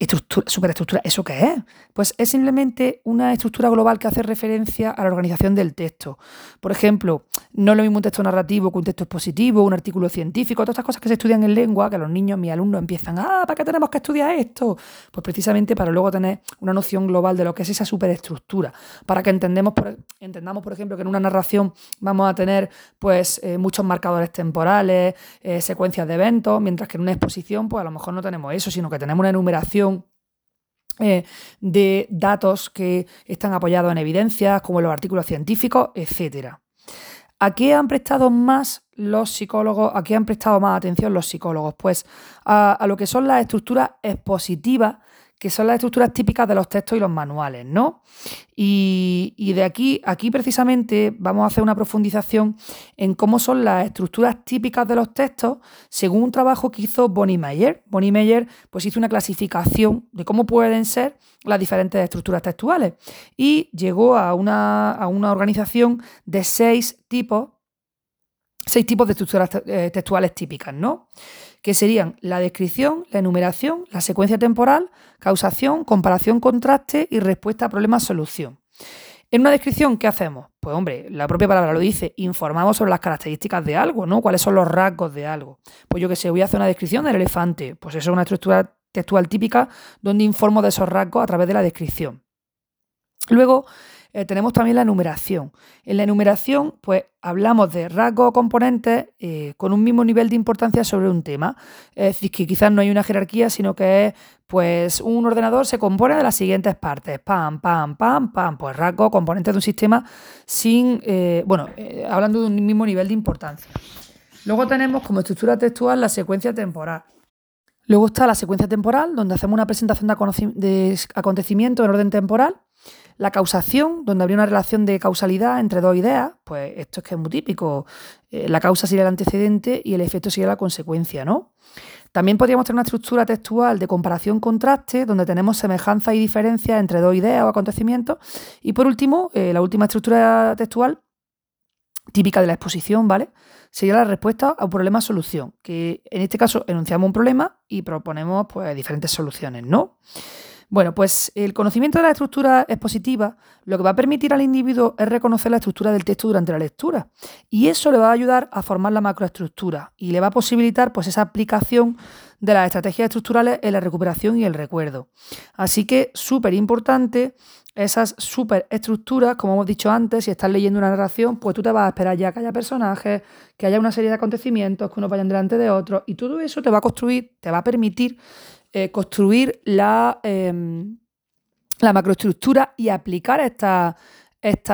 Estructura, superestructura, ¿eso qué es? Pues es simplemente una estructura global que hace referencia a la organización del texto. Por ejemplo, no es lo mismo un texto narrativo que un texto expositivo, un artículo científico, todas estas cosas que se estudian en lengua, que los niños, mis alumnos empiezan, ah, ¿para qué tenemos que estudiar esto? Pues precisamente para luego tener una noción global de lo que es esa superestructura, para que entendemos, entendamos, por ejemplo, que en una narración vamos a tener pues eh, muchos marcadores temporales, eh, secuencias de eventos, mientras que en una exposición pues a lo mejor no tenemos eso, sino que tenemos una enumeración eh, de datos que están apoyados en evidencias, como los artículos científicos, etc. ¿A qué han prestado más los psicólogos? ¿A qué han prestado más atención los psicólogos? Pues a lo que son las estructuras expositivas que son las estructuras típicas de los textos y los manuales, ¿no? Y, de aquí, aquí precisamente vamos a hacer una profundización en cómo son las estructuras típicas de los textos según un trabajo que hizo Bonnie Meyer. Bonnie Meyer pues, hizo una clasificación de cómo pueden ser las diferentes estructuras textuales y llegó a una, a una organización de seis tipos, seis tipos de estructuras eh, textuales típicas, ¿no? Que serían la descripción, la enumeración, la secuencia temporal, causación, comparación, contraste y respuesta a problemas-solución. En una descripción, ¿qué hacemos? Pues hombre, la propia palabra lo dice, informamos sobre las características de algo, ¿no? ¿Cuáles son los rasgos de algo? Pues yo que sé, voy a hacer una descripción del elefante, pues eso es una estructura textual típica donde informo de esos rasgos a través de la descripción. Luego, eh, tenemos también la enumeración. En la enumeración, pues hablamos de rasgos o componentes eh, con un mismo nivel de importancia sobre un tema. Es decir, que quizás no hay una jerarquía, sino que es, pues, un ordenador se compone de las siguientes partes. Pam, pam, pam, pam. Pues rasgos, componentes de un sistema sin, eh, bueno, hablando de un mismo nivel de importancia. Luego tenemos como estructura textual la secuencia temporal. Luego está la secuencia temporal, donde hacemos una presentación de, acontecimientos en orden temporal. La causación, donde habría una relación de causalidad entre dos ideas, pues esto es que es muy típico. Eh, la causa sería el antecedente y el efecto sería la consecuencia, ¿no? También podríamos tener una estructura textual de comparación-contraste, donde tenemos semejanzas y diferencias entre dos ideas o acontecimientos. Y por último, eh, la última estructura textual, típica de la exposición, ¿vale? sería la respuesta a un problema-solución, que en este caso enunciamos un problema y proponemos pues, diferentes soluciones, ¿no? Bueno, pues el conocimiento de la estructura expositiva lo que va a permitir al individuo es reconocer la estructura del texto durante la lectura. Y eso le va a ayudar a formar la macroestructura y le va a posibilitar pues, esa aplicación de las estrategias estructurales en la recuperación y el recuerdo. Así que súper importante esas superestructuras, como hemos dicho antes, si estás leyendo una narración, pues tú te vas a esperar ya que haya personajes, que haya una serie de acontecimientos, que uno vayan delante de otros, y todo eso te va a construir, te va a permitir eh, construir la, em, la macroestructura y aplicar estas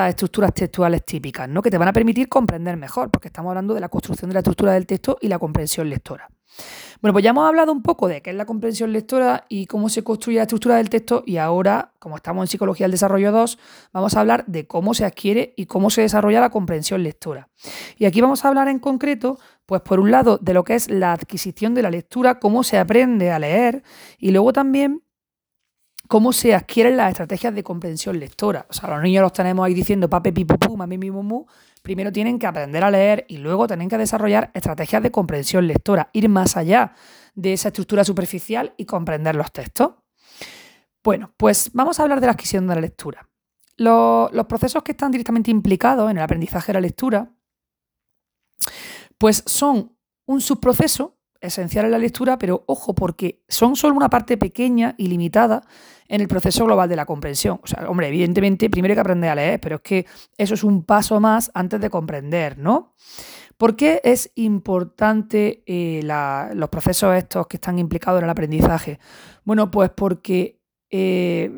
estructuras textuales típicas, ¿no? que te van a permitir comprender mejor, porque estamos hablando de la construcción de la estructura del texto y la comprensión lectora. Bueno, pues ya hemos hablado un poco de qué es la comprensión lectora y cómo se construye la estructura del texto y ahora, como estamos en Psicología del Desarrollo 2, vamos a hablar de cómo se adquiere y cómo se desarrolla la comprensión lectora. Y aquí vamos a hablar en concreto, pues por un lado, de lo que es la adquisición de la lectura, cómo se aprende a leer y luego también cómo se adquieren las estrategias de comprensión lectora. O sea, los niños los tenemos ahí diciendo pape, pipo, pu, mami, mi. Primero tienen que aprender a leer y luego tienen que desarrollar estrategias de comprensión lectora, ir más allá de esa estructura superficial y comprender los textos. Bueno, pues vamos a hablar de la adquisición de la lectura. Los, procesos que están directamente implicados en el aprendizaje de la lectura, pues son un subproceso esencial en la lectura, pero ojo, porque son solo una parte pequeña y limitada en el proceso global de la comprensión. O sea, hombre, evidentemente primero hay que aprender a leer, pero es que eso es un paso más antes de comprender, ¿no? ¿Por qué es importante eh, los procesos estos que están implicados en el aprendizaje? Bueno, pues porque eh,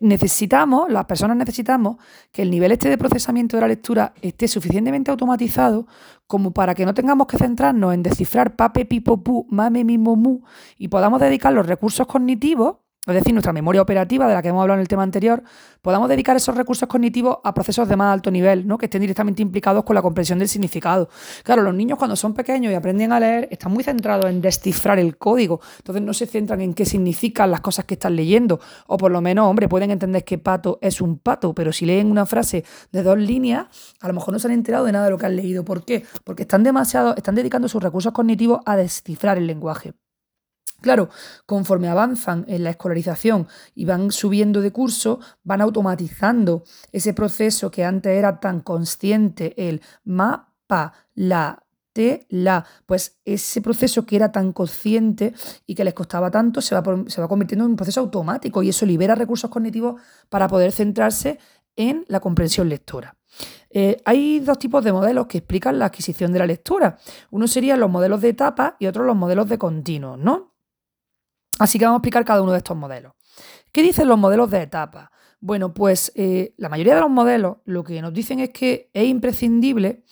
necesitamos, las personas necesitamos que el nivel este de procesamiento de la lectura esté suficientemente automatizado como para que no tengamos que centrarnos en descifrar pape, pipo, pu, mame, mimo, mu y podamos dedicar los recursos cognitivos es decir, nuestra memoria operativa, de la que hemos hablado en el tema anterior, podamos dedicar esos recursos cognitivos a procesos de más alto nivel, ¿no? que estén directamente implicados con la comprensión del significado. Claro, los niños cuando son pequeños y aprenden a leer están muy centrados en descifrar el código, entonces no se centran en qué significan las cosas que están leyendo, o por lo menos, hombre, pueden entender que pato es un pato, pero si leen una frase de dos líneas, a lo mejor no se han enterado de nada de lo que han leído. ¿Por qué? Porque están demasiado, están dedicando sus recursos cognitivos a descifrar el lenguaje. Claro, conforme avanzan en la escolarización y van subiendo de curso, van automatizando ese proceso que antes era tan consciente, el ma, pa, la, la. Pues ese proceso que era tan consciente y que les costaba tanto se va, se va convirtiendo en un proceso automático y eso libera recursos cognitivos para poder centrarse en la comprensión lectora. Eh, hay dos tipos de modelos que explican la adquisición de la lectura. Uno serían los modelos de etapa y otro los modelos de continuos, ¿no? Así que vamos a explicar cada uno de estos modelos. ¿Qué dicen los modelos de etapa? Bueno, pues eh, la mayoría de los modelos lo que nos dicen es que es imprescindible,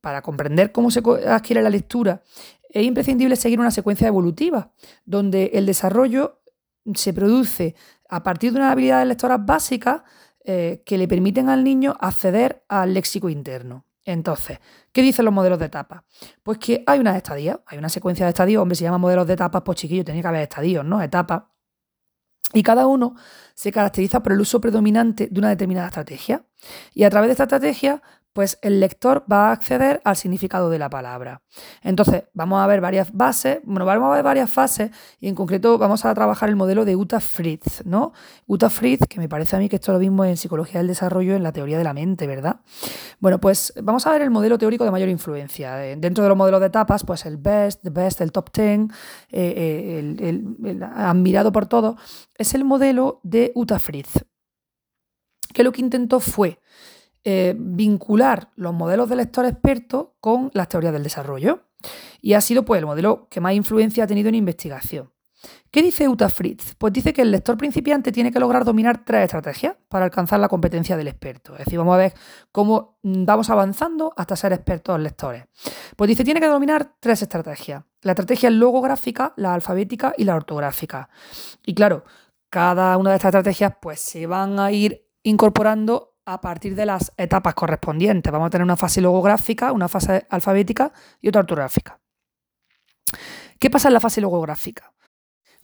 para comprender cómo se adquiere la lectura, es imprescindible seguir una secuencia evolutiva, donde el desarrollo se produce a partir de unas habilidades lectoras básicas eh, que le permiten al niño acceder al léxico interno. Entonces, ¿qué dicen los modelos de etapas? Pues que hay unas estadías, hay una secuencia de estadios, hombre, se llama modelos de etapas, pues chiquillo, tenía que haber estadios, ¿no? Etapas. Y cada uno se caracteriza por el uso predominante de una determinada estrategia. Y a través de esta estrategia pues el lector va a acceder al significado de la palabra. Entonces, vamos a ver varias bases, bueno, vamos a ver varias fases y en concreto vamos a trabajar el modelo de Uta Fritz, ¿no? Uta Fritz, que me parece a mí que esto lo mismo en psicología del desarrollo, en la teoría de la mente, ¿verdad? Bueno, pues vamos a ver el modelo teórico de mayor influencia. Eh, dentro de los modelos de etapas, pues el best, the best, el top ten, eh, eh, el, admirado por todos, es el modelo de Uta Fritz, que lo que intentó fue eh, vincular los modelos de lector experto con las teorías del desarrollo. Y ha sido pues, el modelo que más influencia ha tenido en investigación. ¿Qué dice Uta Fritz? Pues dice que el lector principiante tiene que lograr dominar tres estrategias para alcanzar la competencia del experto. Es decir, vamos a ver cómo vamos avanzando hasta ser expertos lectores. Pues dice, tiene que dominar tres estrategias. La estrategia logográfica, la alfabética y la ortográfica. Y claro, cada una de estas estrategias pues se van a ir incorporando a partir de las etapas correspondientes. Vamos a tener una fase logográfica, una fase alfabética y otra ortográfica. ¿Qué pasa en la fase logográfica?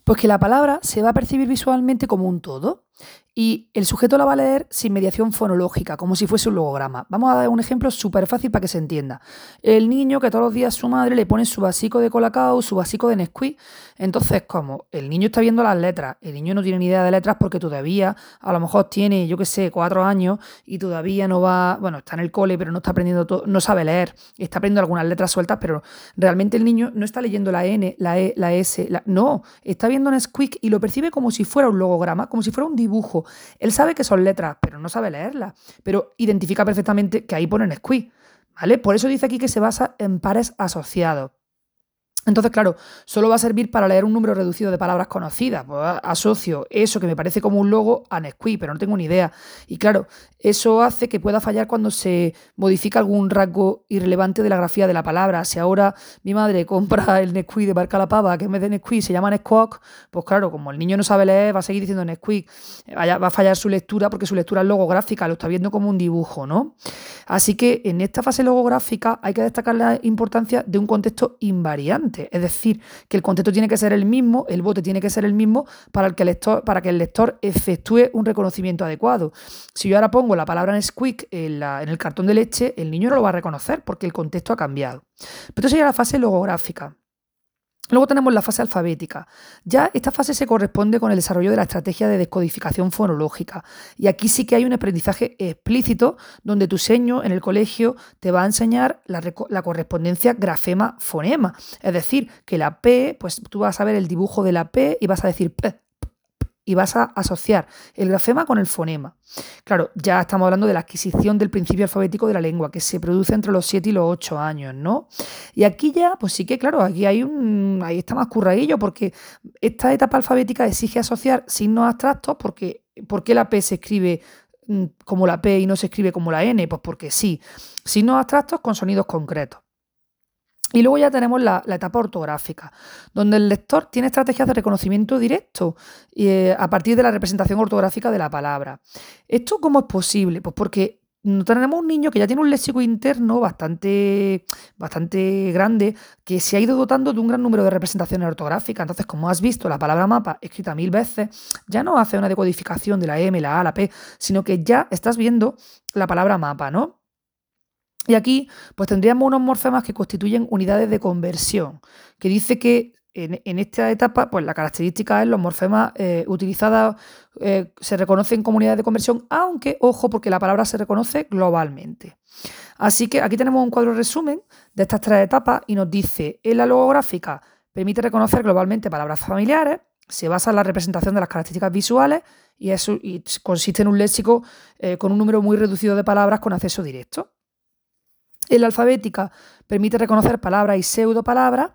Pues que la palabra se va a percibir visualmente como un todo y el sujeto la va a leer sin mediación fonológica, como si fuese un logograma. Vamos a dar un ejemplo súper fácil para que se entienda. El niño que todos los días su madre le pone su vasico de colacao, su vasico de Nesquik. Entonces, como el niño está viendo las letras, el niño no tiene ni idea de letras porque todavía, a lo mejor tiene, yo qué sé, cuatro años y todavía no va, bueno, está en el cole, pero no está aprendiendo todo, no sabe leer, está aprendiendo algunas letras sueltas, pero realmente el niño no está leyendo la N, la E, la S, la... no, está viendo Nesquik y lo percibe como si fuera un logograma, como si fuera un dibujo él sabe que son letras, pero no sabe leerlas. Pero identifica perfectamente que ahí ponen squeeze, ¿vale? Por eso dice aquí que se basa en pares asociados. Entonces, claro, solo va a servir para leer un número reducido de palabras conocidas. Pues asocio eso que me parece como un logo a Nesquik, pero no tengo ni idea. Y claro, eso hace que pueda fallar cuando se modifica algún rasgo irrelevante de la grafía de la palabra. Si ahora mi madre compra el Nesquik de marca La Pava, que en vez de Nesquik se llama Nesquik, pues claro, como el niño no sabe leer, va a seguir diciendo Nesquik. Va a fallar su lectura porque su lectura es logográfica, lo está viendo como un dibujo, ¿no? Así que en esta fase logográfica hay que destacar la importancia de un contexto invariante. Es decir, que el contexto tiene que ser el mismo, el bote tiene que ser el mismo para, el que, el lector, para que el lector efectúe un reconocimiento adecuado. Si yo ahora pongo la palabra Nesquik en, en el cartón de leche, el niño no lo va a reconocer porque el contexto ha cambiado. Pero esto sería la fase logográfica. Luego tenemos la fase alfabética. Ya esta fase se corresponde con el desarrollo de la estrategia de descodificación fonológica. Y aquí sí que hay un aprendizaje explícito donde tu seño en el colegio te va a enseñar la, la correspondencia grafema-fonema. Es decir, que la P, pues tú vas a ver el dibujo de la P y vas a decir P, y vas a asociar el grafema con el fonema. Claro, ya estamos hablando de la adquisición del principio alfabético de la lengua, que se produce entre los 7 y los 8 años, ¿no? Y aquí ya, pues sí que, claro, aquí hay un. ahí está más curradillo, porque esta etapa alfabética exige asociar signos abstractos, porque ¿por qué la P se escribe mm, como la P y no se escribe como la N? Pues porque sí. Signos abstractos con sonidos concretos. Y luego ya tenemos la, etapa ortográfica, donde el lector tiene estrategias de reconocimiento directo eh, a partir de la representación ortográfica de la palabra. ¿Esto cómo es posible? Pues porque tenemos un niño que ya tiene un léxico interno bastante, bastante grande, que se ha ido dotando de un gran número de representaciones ortográficas. Entonces, como has visto, la palabra mapa escrita mil veces ya no hace una decodificación de la M, la A, la P, sino que ya estás viendo la palabra mapa, ¿no? Y aquí pues tendríamos unos morfemas que constituyen unidades de conversión, que dice que en, esta etapa pues la característica es los morfemas eh, eh, se reconocen como unidades de conversión, aunque ojo porque la palabra se reconoce globalmente. Así que aquí tenemos un cuadro resumen de estas tres etapas y nos dice en la logográfica permite reconocer globalmente palabras familiares, se basa en la representación de las características visuales y, eso, consiste en un léxico eh, con un número muy reducido de palabras con acceso directo. En la alfabética permite reconocer palabras y pseudopalabras.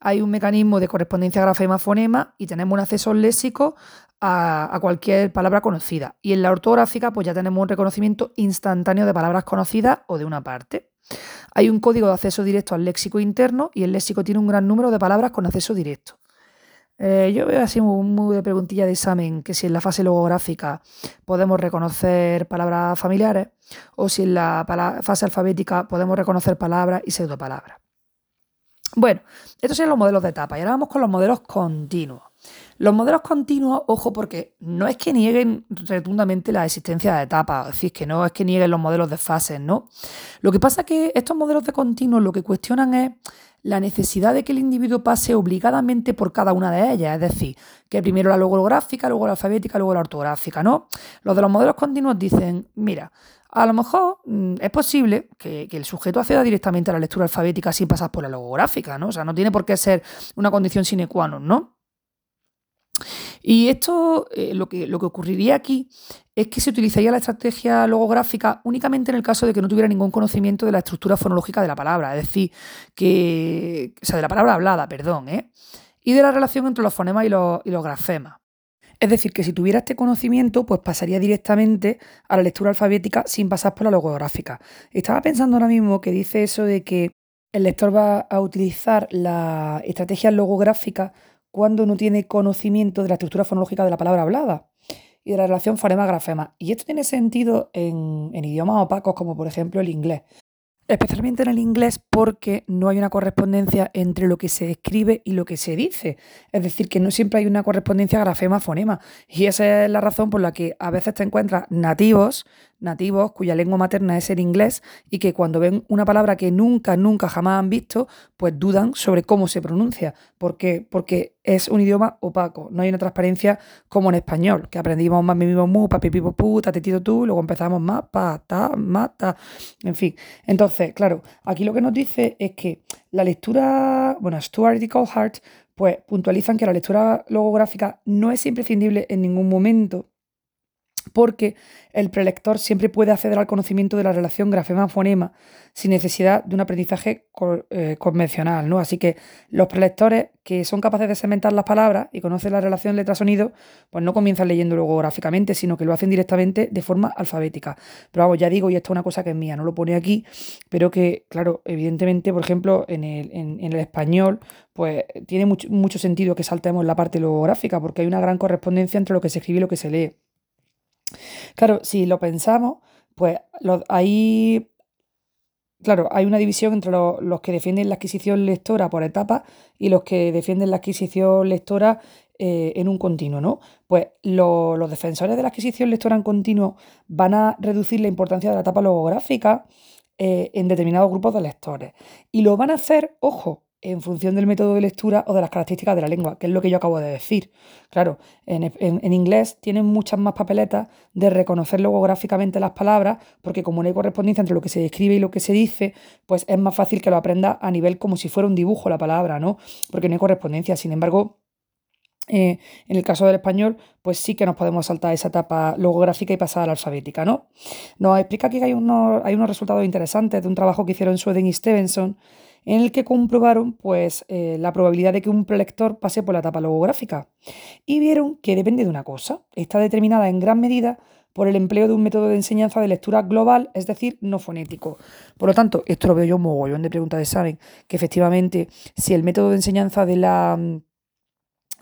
Hay un mecanismo de correspondencia grafema-fonema y tenemos un acceso léxico a, a, cualquier palabra conocida. Y en la ortográfica, pues ya tenemos un reconocimiento instantáneo de palabras conocidas o de una parte. Hay un código de acceso directo al léxico interno y el léxico tiene un gran número de palabras con acceso directo. Eh, yo veo así muy, de preguntilla de examen que si en la fase logográfica podemos reconocer palabras familiares o si en la fase alfabética podemos reconocer palabras y pseudopalabras. Bueno, estos son los modelos de etapa y ahora vamos con los modelos continuos. Los modelos continuos, ojo, porque no es que nieguen rotundamente la existencia de etapas, es decir, que no es que nieguen los modelos de fases, ¿no? Lo que pasa es que estos modelos de continuos lo que cuestionan es la necesidad de que el individuo pase obligadamente por cada una de ellas, es decir, que primero la logográfica, luego la alfabética, luego la ortográfica, ¿no? Los de los modelos continuos dicen, mira, a lo mejor mm, es posible que, el sujeto acceda directamente a la lectura alfabética sin pasar por la logográfica, ¿no? O sea, no tiene por qué ser una condición sine qua non, ¿no? Y esto, eh, lo, que, lo que ocurriría aquí es que se utilizaría la estrategia logográfica únicamente en el caso de que no tuviera ningún conocimiento de la estructura fonológica de la palabra, es decir, que, o sea, de la palabra hablada, perdón, ¿eh? y de la relación entre los fonemas y los, y los grafemas. Es decir, que si tuviera este conocimiento, pues pasaría directamente a la lectura alfabética sin pasar por la logográfica. Estaba pensando ahora mismo que dice eso de que el lector va a utilizar la estrategia logográfica cuando no tiene conocimiento de la estructura fonológica de la palabra hablada y de la relación fonema-grafema. Y esto tiene sentido en, en idiomas opacos como por ejemplo el inglés. Especialmente en el inglés porque no hay una correspondencia entre lo que se escribe y lo que se dice. Es decir, que no siempre hay una correspondencia grafema-fonema. Y esa es la razón por la que a veces te encuentras nativos nativos cuya lengua materna es el inglés y que cuando ven una palabra que nunca, nunca, jamás han visto, pues dudan sobre cómo se pronuncia. ¿Por qué? Porque es un idioma opaco, no hay una transparencia como en español, que aprendimos más, mi, mi, mu, papi, pipo, pu, tatitito, tú, luego empezamos más, pa, ta, mata, en fin. Entonces, claro, aquí lo que nos dice es que la lectura, bueno, Stuart y Colhart, pues puntualizan que la lectura logográfica no es imprescindible en ningún momento porque el prelector siempre puede acceder al conocimiento de la relación grafema-fonema sin necesidad de un aprendizaje eh, convencional, ¿no? Así que los prelectores que son capaces de segmentar las palabras y conocen la relación letra-sonido, pues no comienzan leyendo luego gráficamente, sino que lo hacen directamente de forma alfabética. Pero vamos, ya digo, y esto es una cosa que es mía, no lo pone aquí, pero que, claro, evidentemente, por ejemplo, en el, en, el español, pues tiene mucho, mucho sentido que saltemos la parte logográfica, porque hay una gran correspondencia entre lo que se escribe y lo que se lee. Claro, si lo pensamos, pues hay, claro, hay una división entre los que defienden la adquisición lectora por etapas y los que defienden la adquisición lectora eh, en un continuo, ¿no? Pues los defensores de la adquisición lectora en continuo van a reducir la importancia de la etapa logográfica eh, en determinados grupos de lectores. Y lo van a hacer, ojo, en función del método de lectura o de las características de la lengua, que es lo que yo acabo de decir. Claro, en, inglés tienen muchas más papeletas de reconocer logográficamente las palabras, porque como no hay correspondencia entre lo que se escribe y lo que se dice, pues es más fácil que lo aprenda a nivel como si fuera un dibujo la palabra, ¿no? Porque no hay correspondencia. Sin embargo, eh, en el caso del español, pues sí que nos podemos saltar esa etapa logográfica y pasar a la alfabética, ¿no? Nos explica que hay unos, hay unos resultados interesantes de un trabajo que hicieron Sweden y Stevenson en el que comprobaron pues, eh, la probabilidad de que un prelector pase por la etapa logográfica y vieron que depende de una cosa, está determinada en gran medida por el empleo de un método de enseñanza de lectura global, es decir, no fonético. Por lo tanto, esto lo veo yo mogollón de preguntas de saben, que efectivamente si el método de enseñanza de la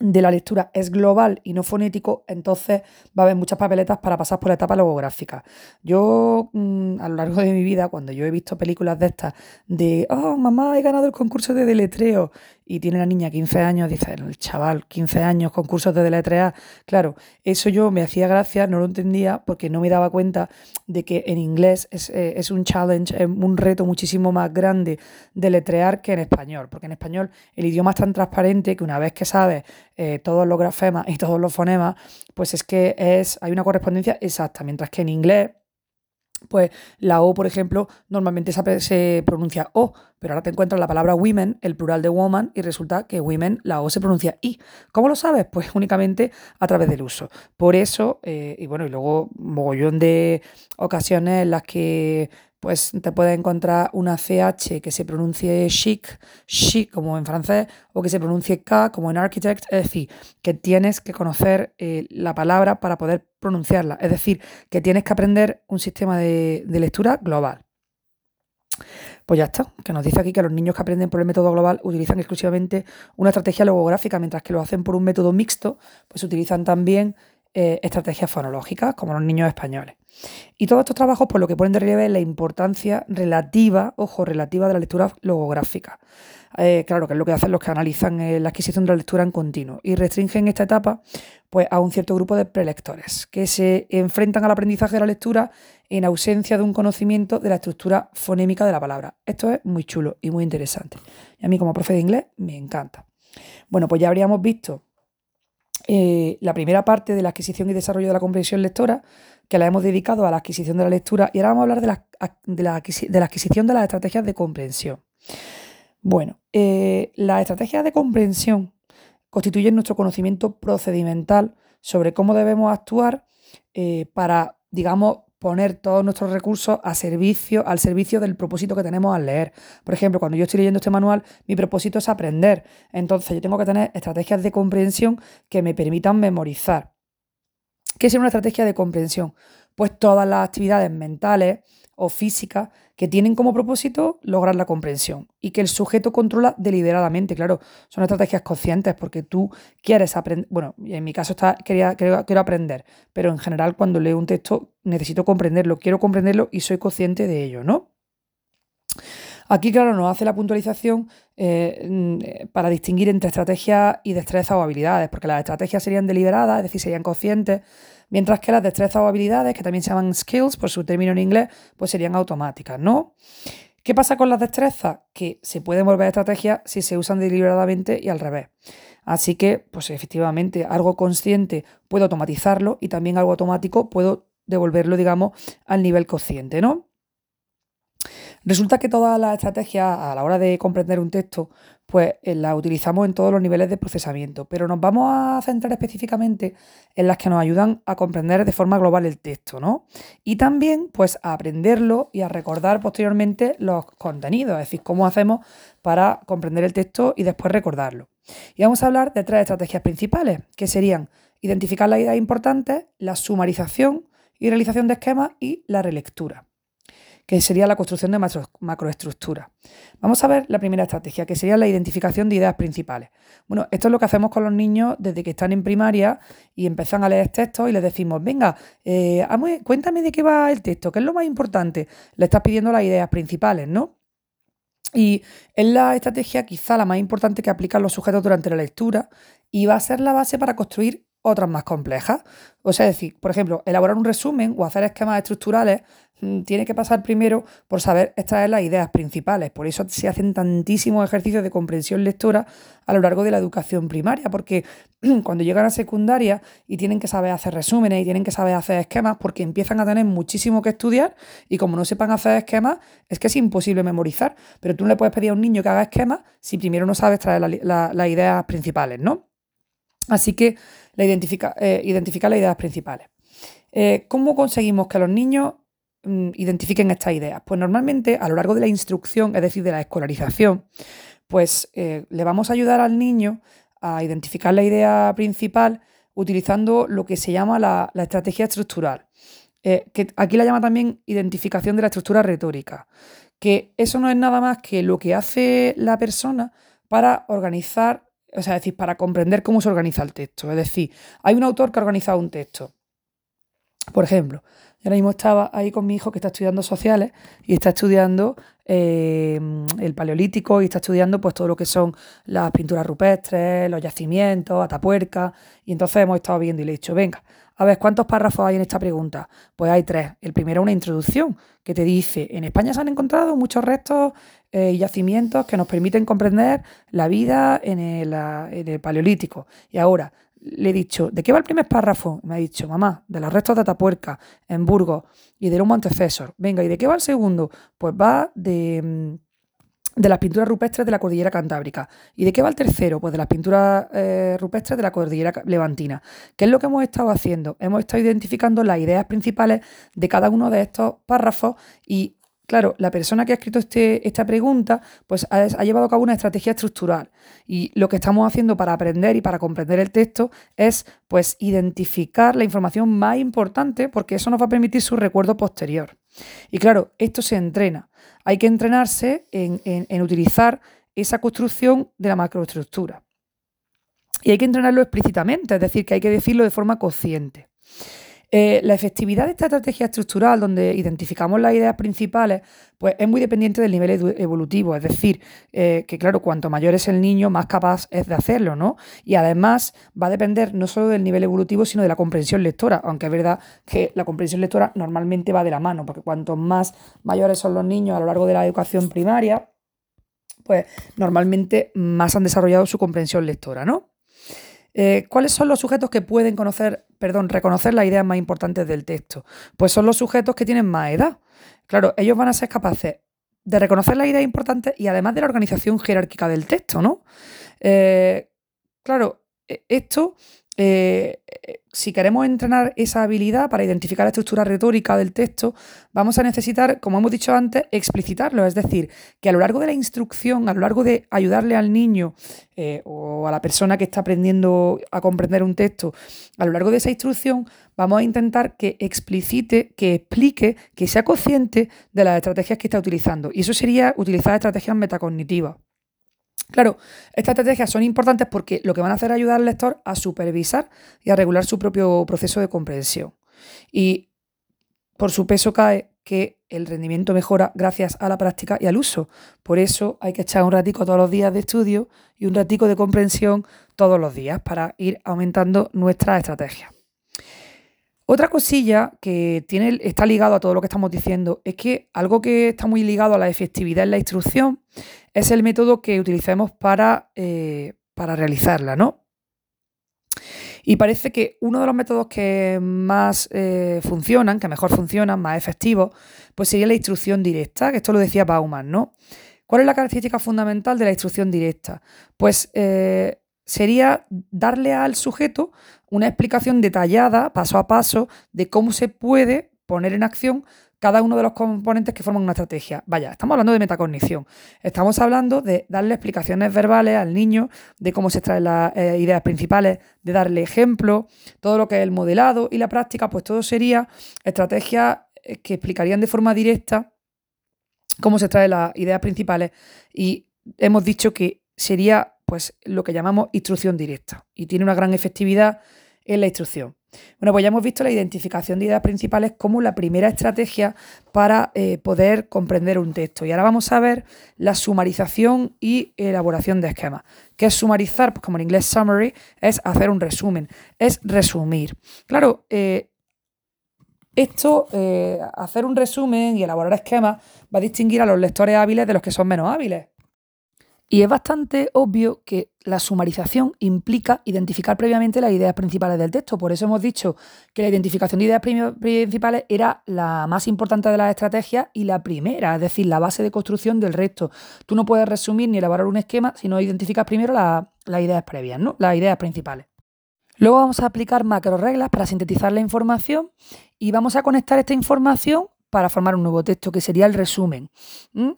de la lectura es global y no fonético, entonces va a haber muchas papeletas para pasar por la etapa logográfica. Yo, mm, a lo largo de mi vida, cuando yo he visto películas de estas, de, oh, mamá, he ganado el concurso de deletreo, y tiene la niña 15 años, dice, el chaval, 15 años, concursos de deletrear. Claro, eso yo me hacía gracia, no lo entendía, porque no me daba cuenta de que en inglés es, eh, es un challenge, es un reto muchísimo más grande deletrear que en español, porque en español el idioma es tan transparente que una vez que sabes eh, todos los grafemas y todos los fonemas, pues es que es, hay una correspondencia exacta, mientras que en inglés pues la O, por ejemplo, normalmente se pronuncia O, pero ahora te encuentras la palabra women, el plural de woman, y resulta que women, la O se pronuncia I. ¿Cómo lo sabes? Pues únicamente a través del uso. Por eso, eh, y bueno, y luego mogollón de ocasiones en las que pues te puedes encontrar una CH que se pronuncie chic, chic como en francés, o que se pronuncie K como en architect, es decir, que tienes que conocer eh, la palabra para poder pronunciarla, es decir, que tienes que aprender un sistema de, de lectura global. Pues ya está, que nos dice aquí que los niños que aprenden por el método global utilizan exclusivamente una estrategia logográfica, mientras que lo hacen por un método mixto, pues utilizan también eh, estrategias fonológicas, como los niños españoles. Y todos estos trabajos, por lo que ponen de relieve la importancia relativa, ojo, relativa de la lectura logográfica. Eh, claro, que es lo que hacen los que analizan eh, la adquisición de la lectura en continuo y restringen esta etapa pues, a un cierto grupo de prelectores que se enfrentan al aprendizaje de la lectura en ausencia de un conocimiento de la estructura fonémica de la palabra. Esto es muy chulo y muy interesante. Y a mí como profe de inglés me encanta. Bueno, pues ya habríamos visto eh, la primera parte de la adquisición y desarrollo de la comprensión lectora, que la hemos dedicado a la adquisición de la lectura, y ahora vamos a hablar de la, de la, adquisición de las estrategias de comprensión. Bueno, eh, las estrategias de comprensión constituyen nuestro conocimiento procedimental sobre cómo debemos actuar eh, para, digamos, poner todos nuestros recursos a servicio, al servicio del propósito que tenemos al leer. Por ejemplo, cuando yo estoy leyendo este manual, mi propósito es aprender. Entonces, yo tengo que tener estrategias de comprensión que me permitan memorizar. ¿Qué es una estrategia de comprensión? Pues todas las actividades mentales o físicas que tienen como propósito lograr la comprensión y que el sujeto controla deliberadamente. Claro, son estrategias conscientes porque tú quieres aprender, bueno, en mi caso está, quería, quiero aprender, pero en general cuando leo un texto necesito comprenderlo, quiero comprenderlo y soy consciente de ello, ¿no? Aquí, claro, nos hace la puntualización eh, mm, para distinguir entre estrategias y destrezas o habilidades, porque las estrategias serían deliberadas, es decir, serían conscientes, mientras que las destrezas o habilidades, que también se llaman skills por su término en inglés, pues serían automáticas, ¿no? ¿Qué pasa con las destrezas? Que se pueden volver estrategias si se usan deliberadamente y al revés. Así que, pues efectivamente, algo consciente puedo automatizarlo y también algo automático puedo devolverlo, digamos, al nivel consciente, ¿no? Resulta que todas las estrategias a la hora de comprender un texto, pues eh, las utilizamos en todos los niveles de procesamiento, pero nos vamos a centrar específicamente en las que nos ayudan a comprender de forma global el texto, ¿no? Y también, pues, a aprenderlo y a recordar posteriormente los contenidos, es decir, cómo hacemos para comprender el texto y después recordarlo. Y vamos a hablar de tres estrategias principales, que serían identificar las ideas importantes, la sumarización y realización de esquemas y la relectura que sería la construcción de macroestructuras. Vamos a ver la primera estrategia, que sería la identificación de ideas principales. Bueno, esto es lo que hacemos con los niños desde que están en primaria y empiezan a leer textos y les decimos, venga, eh, cuéntame de qué va el texto, qué es lo más importante. Le estás pidiendo las ideas principales, ¿no? Y es la estrategia quizá la más importante que aplican los sujetos durante la lectura y va a ser la base para construir otras más complejas. O sea, es decir, por ejemplo, elaborar un resumen o hacer esquemas estructurales mm, tiene que pasar primero por saber extraer las ideas principales. Por eso se hacen tantísimos ejercicios de comprensión lectora a lo largo de la educación primaria, porque cuando llegan a secundaria y tienen que saber hacer resúmenes y tienen que saber hacer esquemas, porque empiezan a tener muchísimo que estudiar y como no sepan hacer esquemas, es que es imposible memorizar. Pero tú no le puedes pedir a un niño que haga esquemas si primero no sabes extraer las ideas principales, ¿no? Así que la identifica, eh, identificar las ideas principales. Eh, ¿Cómo conseguimos que los niños mm, identifiquen estas ideas? Pues normalmente a lo largo de la instrucción, es decir, de la escolarización, pues eh, le vamos a ayudar al niño a identificar la idea principal utilizando lo que se llama la, la estrategia estructural, que aquí la llama también identificación de la estructura retórica, que eso no es nada más que lo que hace la persona para organizar o sea, es decir, para comprender cómo se organiza el texto. Es decir, hay un autor que ha organizado un texto. Por ejemplo, yo ahora mismo estaba ahí con mi hijo que está estudiando sociales y está estudiando eh, el paleolítico y está estudiando pues todo lo que son las pinturas rupestres, los yacimientos, Atapuerca. Y entonces hemos estado viendo y le he dicho, venga, a ver, ¿cuántos párrafos hay en esta pregunta? Pues hay tres. El primero es una introducción que te dice, en España se han encontrado muchos restos eh, yacimientos que nos permiten comprender la vida en el, Paleolítico. Y ahora le he dicho, ¿de qué va el primer párrafo? Me ha dicho, mamá, de los restos de Atapuerca, en Burgos y de un antecesor. Venga, ¿y de qué va el segundo? Pues va de mm, de las pinturas rupestres de la cordillera cantábrica. ¿Y de qué va el tercero? Pues de las pinturas eh, rupestres de la cordillera levantina. ¿Qué es lo que hemos estado haciendo? Hemos estado identificando las ideas principales de cada uno de estos párrafos y Claro, la persona que ha escrito este, esta pregunta pues ha, llevado a cabo una estrategia estructural y lo que estamos haciendo para aprender y para comprender el texto es pues identificar la información más importante porque eso nos va a permitir su recuerdo posterior. Y claro, esto se entrena. Hay que entrenarse en, en utilizar esa construcción de la macroestructura. Y hay que entrenarlo explícitamente, es decir, que hay que decirlo de forma consciente. Eh, la efectividad de esta estrategia estructural, donde identificamos las ideas principales, pues es muy dependiente del nivel evolutivo. Es decir, eh, que claro, cuanto mayor es el niño, más capaz es de hacerlo, ¿no? Y además va a depender no solo del nivel evolutivo, sino de la comprensión lectora. Aunque es verdad que la comprensión lectora normalmente va de la mano, porque cuanto más mayores son los niños a lo largo de la educación primaria, pues normalmente más han desarrollado su comprensión lectora, ¿no? Eh, ¿Cuáles son los sujetos que pueden conocer, perdón, reconocer las ideas más importantes del texto? Pues son los sujetos que tienen más edad. Claro, ellos van a ser capaces de reconocer las ideas importantes y además de la organización jerárquica del texto, ¿no? Eh, claro, e, esto eh, si queremos entrenar esa habilidad para identificar la estructura retórica del texto, vamos a necesitar, como hemos dicho antes, explicitarlo. Es decir, que a lo largo de la instrucción, a lo largo de ayudarle al niño eh, o a la persona que está aprendiendo a comprender un texto, a lo largo de esa instrucción, vamos a intentar que explicite, que explique, que sea consciente de las estrategias que está utilizando. Y eso sería utilizar estrategias metacognitivas. Claro, estas estrategias son importantes porque lo que van a hacer es ayudar al lector a supervisar y a regular su propio proceso de comprensión. Y por su peso cae que el rendimiento mejora gracias a la práctica y al uso. Por eso hay que echar un ratico todos los días de estudio y un ratico de comprensión todos los días para ir aumentando nuestra estrategia. Otra cosilla que tiene, está ligado a todo lo que estamos diciendo es que algo que está muy ligado a la efectividad en la instrucción es el método que utilicemos para, eh, para realizarla, ¿no? Y parece que uno de los métodos que más eh, funcionan, que mejor funcionan, más efectivos, pues sería la instrucción directa, que esto lo decía Bauman, ¿no? ¿Cuál es la característica fundamental de la instrucción directa? Pues eh, sería darle al sujeto una explicación detallada, paso a paso, de cómo se puede poner en acción cada uno de los componentes que forman una estrategia. Vaya, estamos hablando de metacognición. Estamos hablando de darle explicaciones verbales al niño de cómo se extraen las eh, ideas principales, de darle ejemplos, todo lo que es el modelado y la práctica, pues todo sería estrategias eh, que explicarían de forma directa cómo se extraen las ideas principales y hemos dicho que sería pues lo que llamamos instrucción directa y tiene una gran efectividad en la instrucción. Bueno, pues ya hemos visto la identificación de ideas principales como la primera estrategia para eh, poder comprender un texto. Y ahora vamos a ver la sumarización y elaboración de esquemas. ¿Qué es sumarizar? Pues como en inglés summary es hacer un resumen, es resumir. Claro, eh, esto, eh, hacer un resumen y elaborar esquemas, va a distinguir a los lectores hábiles de los que son menos hábiles. Y es bastante obvio que la sumarización implica identificar previamente las ideas principales del texto. Por eso hemos dicho que la identificación de ideas principales era la más importante de las estrategias y la primera, es decir, la base de construcción del resto. Tú no puedes resumir ni elaborar un esquema si no identificas primero las ideas previas, ¿no? las ideas principales. Luego vamos a aplicar macro reglas para sintetizar la información y vamos a conectar esta información para formar un nuevo texto, que sería el resumen.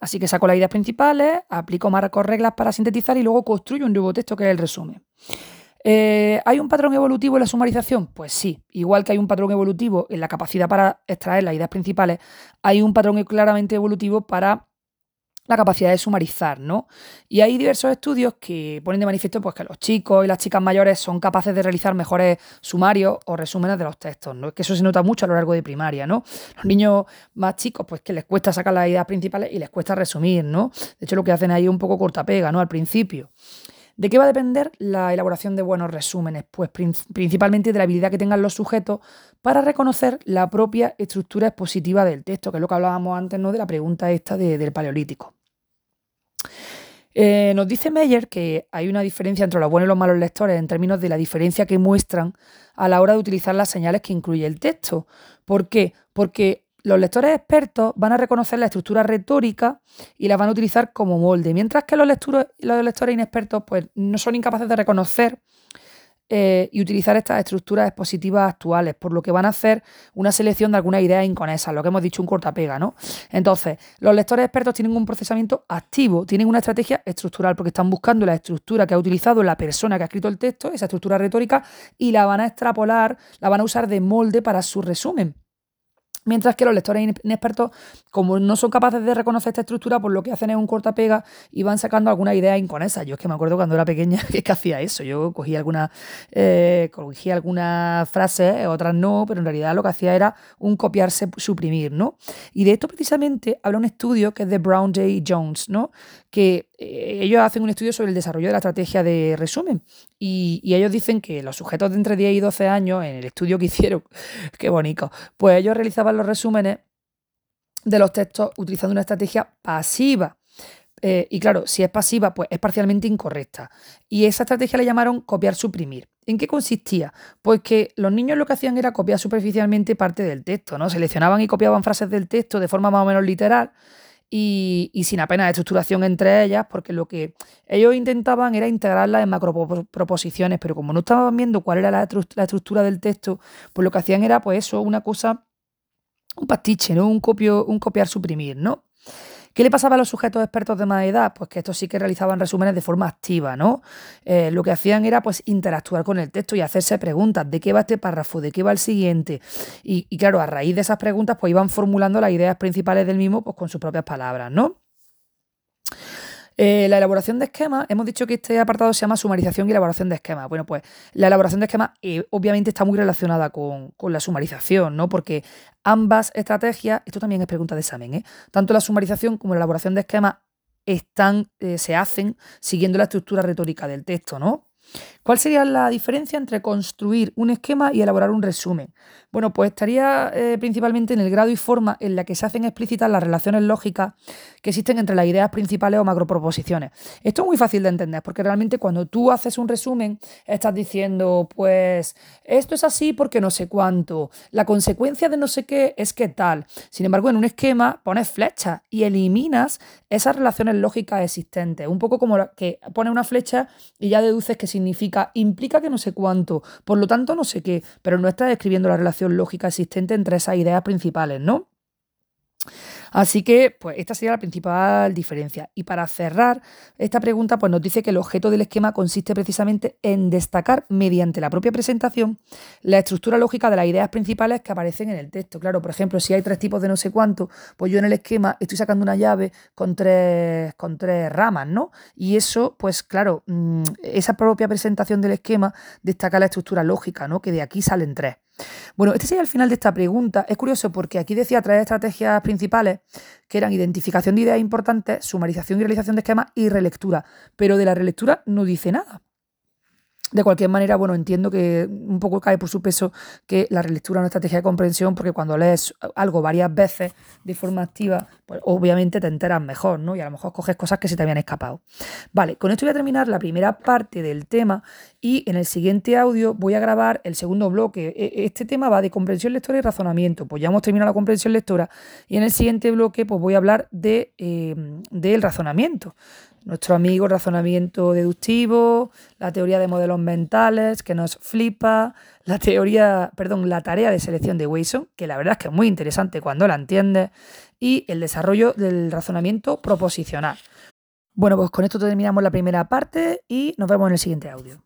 Así que saco las ideas principales, aplico marcos reglas para sintetizar y luego construyo un nuevo texto que es el resumen. Eh, ¿Hay un patrón evolutivo en la sumarización? Pues sí, igual que hay un patrón evolutivo en la capacidad para extraer las ideas principales, hay un patrón claramente evolutivo para la capacidad de sumarizar, ¿no? Y hay diversos estudios que ponen de manifiesto pues, que los chicos y las chicas mayores son capaces de realizar mejores sumarios o resúmenes de los textos, ¿no? Es que eso se nota mucho a lo largo de primaria, ¿no? Los niños más chicos, pues que les cuesta sacar las ideas principales y les cuesta resumir, ¿no? De hecho, lo que hacen ahí es un poco cortapega, ¿no? Al principio. ¿De qué va a depender la elaboración de buenos resúmenes? Pues principalmente de la habilidad que tengan los sujetos para reconocer la propia estructura expositiva del texto, que es lo que hablábamos antes ¿no? de la pregunta esta del paleolítico. Eh, nos dice Meyer que hay una diferencia entre los buenos y los malos lectores en términos de la diferencia que muestran a la hora de utilizar las señales que incluye el texto. ¿Por qué? Porque los lectores expertos van a reconocer la estructura retórica y la van a utilizar como molde, mientras que los, los lectores inexpertos pues, no son incapaces de reconocer eh, y utilizar estas estructuras expositivas actuales, por lo que van a hacer una selección de algunas ideas inconesas, lo que hemos dicho un cortapega, ¿no? Entonces, los lectores expertos tienen un procesamiento activo, tienen una estrategia estructural, porque están buscando la estructura que ha utilizado la persona que ha escrito el texto, esa estructura retórica, y la van a extrapolar, la van a usar de molde para su resumen. Mientras que los lectores inexpertos, como no son capaces de reconocer esta estructura, pues lo que hacen es un cortapega y van sacando algunas ideas inconesas. Yo es que me acuerdo cuando era pequeña que, que hacía eso. Yo cogía algunas eh, cogía algunas frases, otras no, pero en realidad lo que hacía era un copiarse, suprimir, ¿no? Y de esto precisamente habla un estudio que es de Brown J. Jones, ¿no? Que eh, ellos hacen un estudio sobre el desarrollo de la estrategia de resumen. Y, ellos dicen que los sujetos de entre 10 y 12 años, en el estudio que hicieron, qué bonito, pues ellos realizaban los resúmenes de los textos utilizando una estrategia pasiva. Eh, y claro, si es pasiva, pues es parcialmente incorrecta. Y esa estrategia le llamaron copiar-suprimir. ¿En qué consistía? Pues que los niños lo que hacían era copiar superficialmente parte del texto, ¿no? Seleccionaban y copiaban frases del texto de forma más o menos literal y, sin apenas estructuración entre ellas, porque lo que ellos intentaban era integrarlas en macroproposiciones, pero como no estaban viendo cuál era la, la estructura del texto, pues lo que hacían era, pues eso, una cosa un pastiche, ¿no? Un, copio, un copiar suprimir, ¿no? ¿Qué le pasaba a los sujetos expertos de más edad? Pues que estos sí que realizaban resúmenes de forma activa, ¿no? Eh, lo que hacían era pues interactuar con el texto y hacerse preguntas, ¿de qué va este párrafo? ¿De qué va el siguiente? Y, y claro, a raíz de esas preguntas pues iban formulando las ideas principales del mismo pues con sus propias palabras, ¿no? Eh, la elaboración de esquemas, hemos dicho que este apartado se llama sumarización y elaboración de esquemas. Bueno, pues la elaboración de esquemas eh, obviamente está muy relacionada con, la sumarización, ¿no? Porque ambas estrategias, esto también es pregunta de examen, ¿eh? Tanto la sumarización como la elaboración de esquemas están, se hacen siguiendo la estructura retórica del texto, ¿no? ¿Cuál sería la diferencia entre construir un esquema y elaborar un resumen? Bueno, pues estaría eh, principalmente en el grado y forma en la que se hacen explícitas las relaciones lógicas que existen entre las ideas principales o macroproposiciones. Esto es muy fácil de entender porque realmente cuando tú haces un resumen estás diciendo, pues esto es así porque no sé cuánto, la consecuencia de no sé qué es que tal. Sin embargo, en un esquema pones flechas y eliminas esas relaciones lógicas existentes. Un poco como que pones una flecha y ya deduces que significa, implica que no sé cuánto, por lo tanto no sé qué, pero no estás describiendo la relación lógica existente entre esas ideas principales, ¿no? Así que, pues esta sería la principal diferencia. Y para cerrar esta pregunta, pues nos dice que el objeto del esquema consiste precisamente en destacar mediante la propia presentación la estructura lógica de las ideas principales que aparecen en el texto. Claro, por ejemplo, si hay tres tipos de no sé cuánto, pues yo en el esquema estoy sacando una llave con tres, con tres ramas, ¿no? Y eso, pues claro, mm, esa propia presentación del esquema destaca la estructura lógica, ¿no? Que de aquí salen tres. Bueno, este sería el final de esta pregunta. Es curioso porque aquí decía tres estrategias principales que eran identificación de ideas importantes, sumarización y realización de esquemas y relectura. Pero de la relectura no dice nada. De cualquier manera, bueno, entiendo que un poco cae por su peso que la relectura es una estrategia de comprensión, porque cuando lees algo varias veces de forma activa, pues obviamente te enteras mejor, ¿no? Y a lo mejor coges cosas que se te habían escapado. Vale, con esto voy a terminar la primera parte del tema y en el siguiente audio voy a grabar el segundo bloque. E, este tema va de comprensión lectora y razonamiento. Pues ya hemos terminado la comprensión lectora y en el siguiente bloque pues voy a hablar de, eh, del razonamiento nuestro amigo razonamiento deductivo, la teoría de modelos mentales, que nos flipa, la teoría, perdón, la tarea de selección de Wason, que la verdad es que es muy interesante cuando la entiendes, y el desarrollo del razonamiento proposicional. Bueno, pues con esto terminamos la primera parte y nos vemos en el siguiente audio.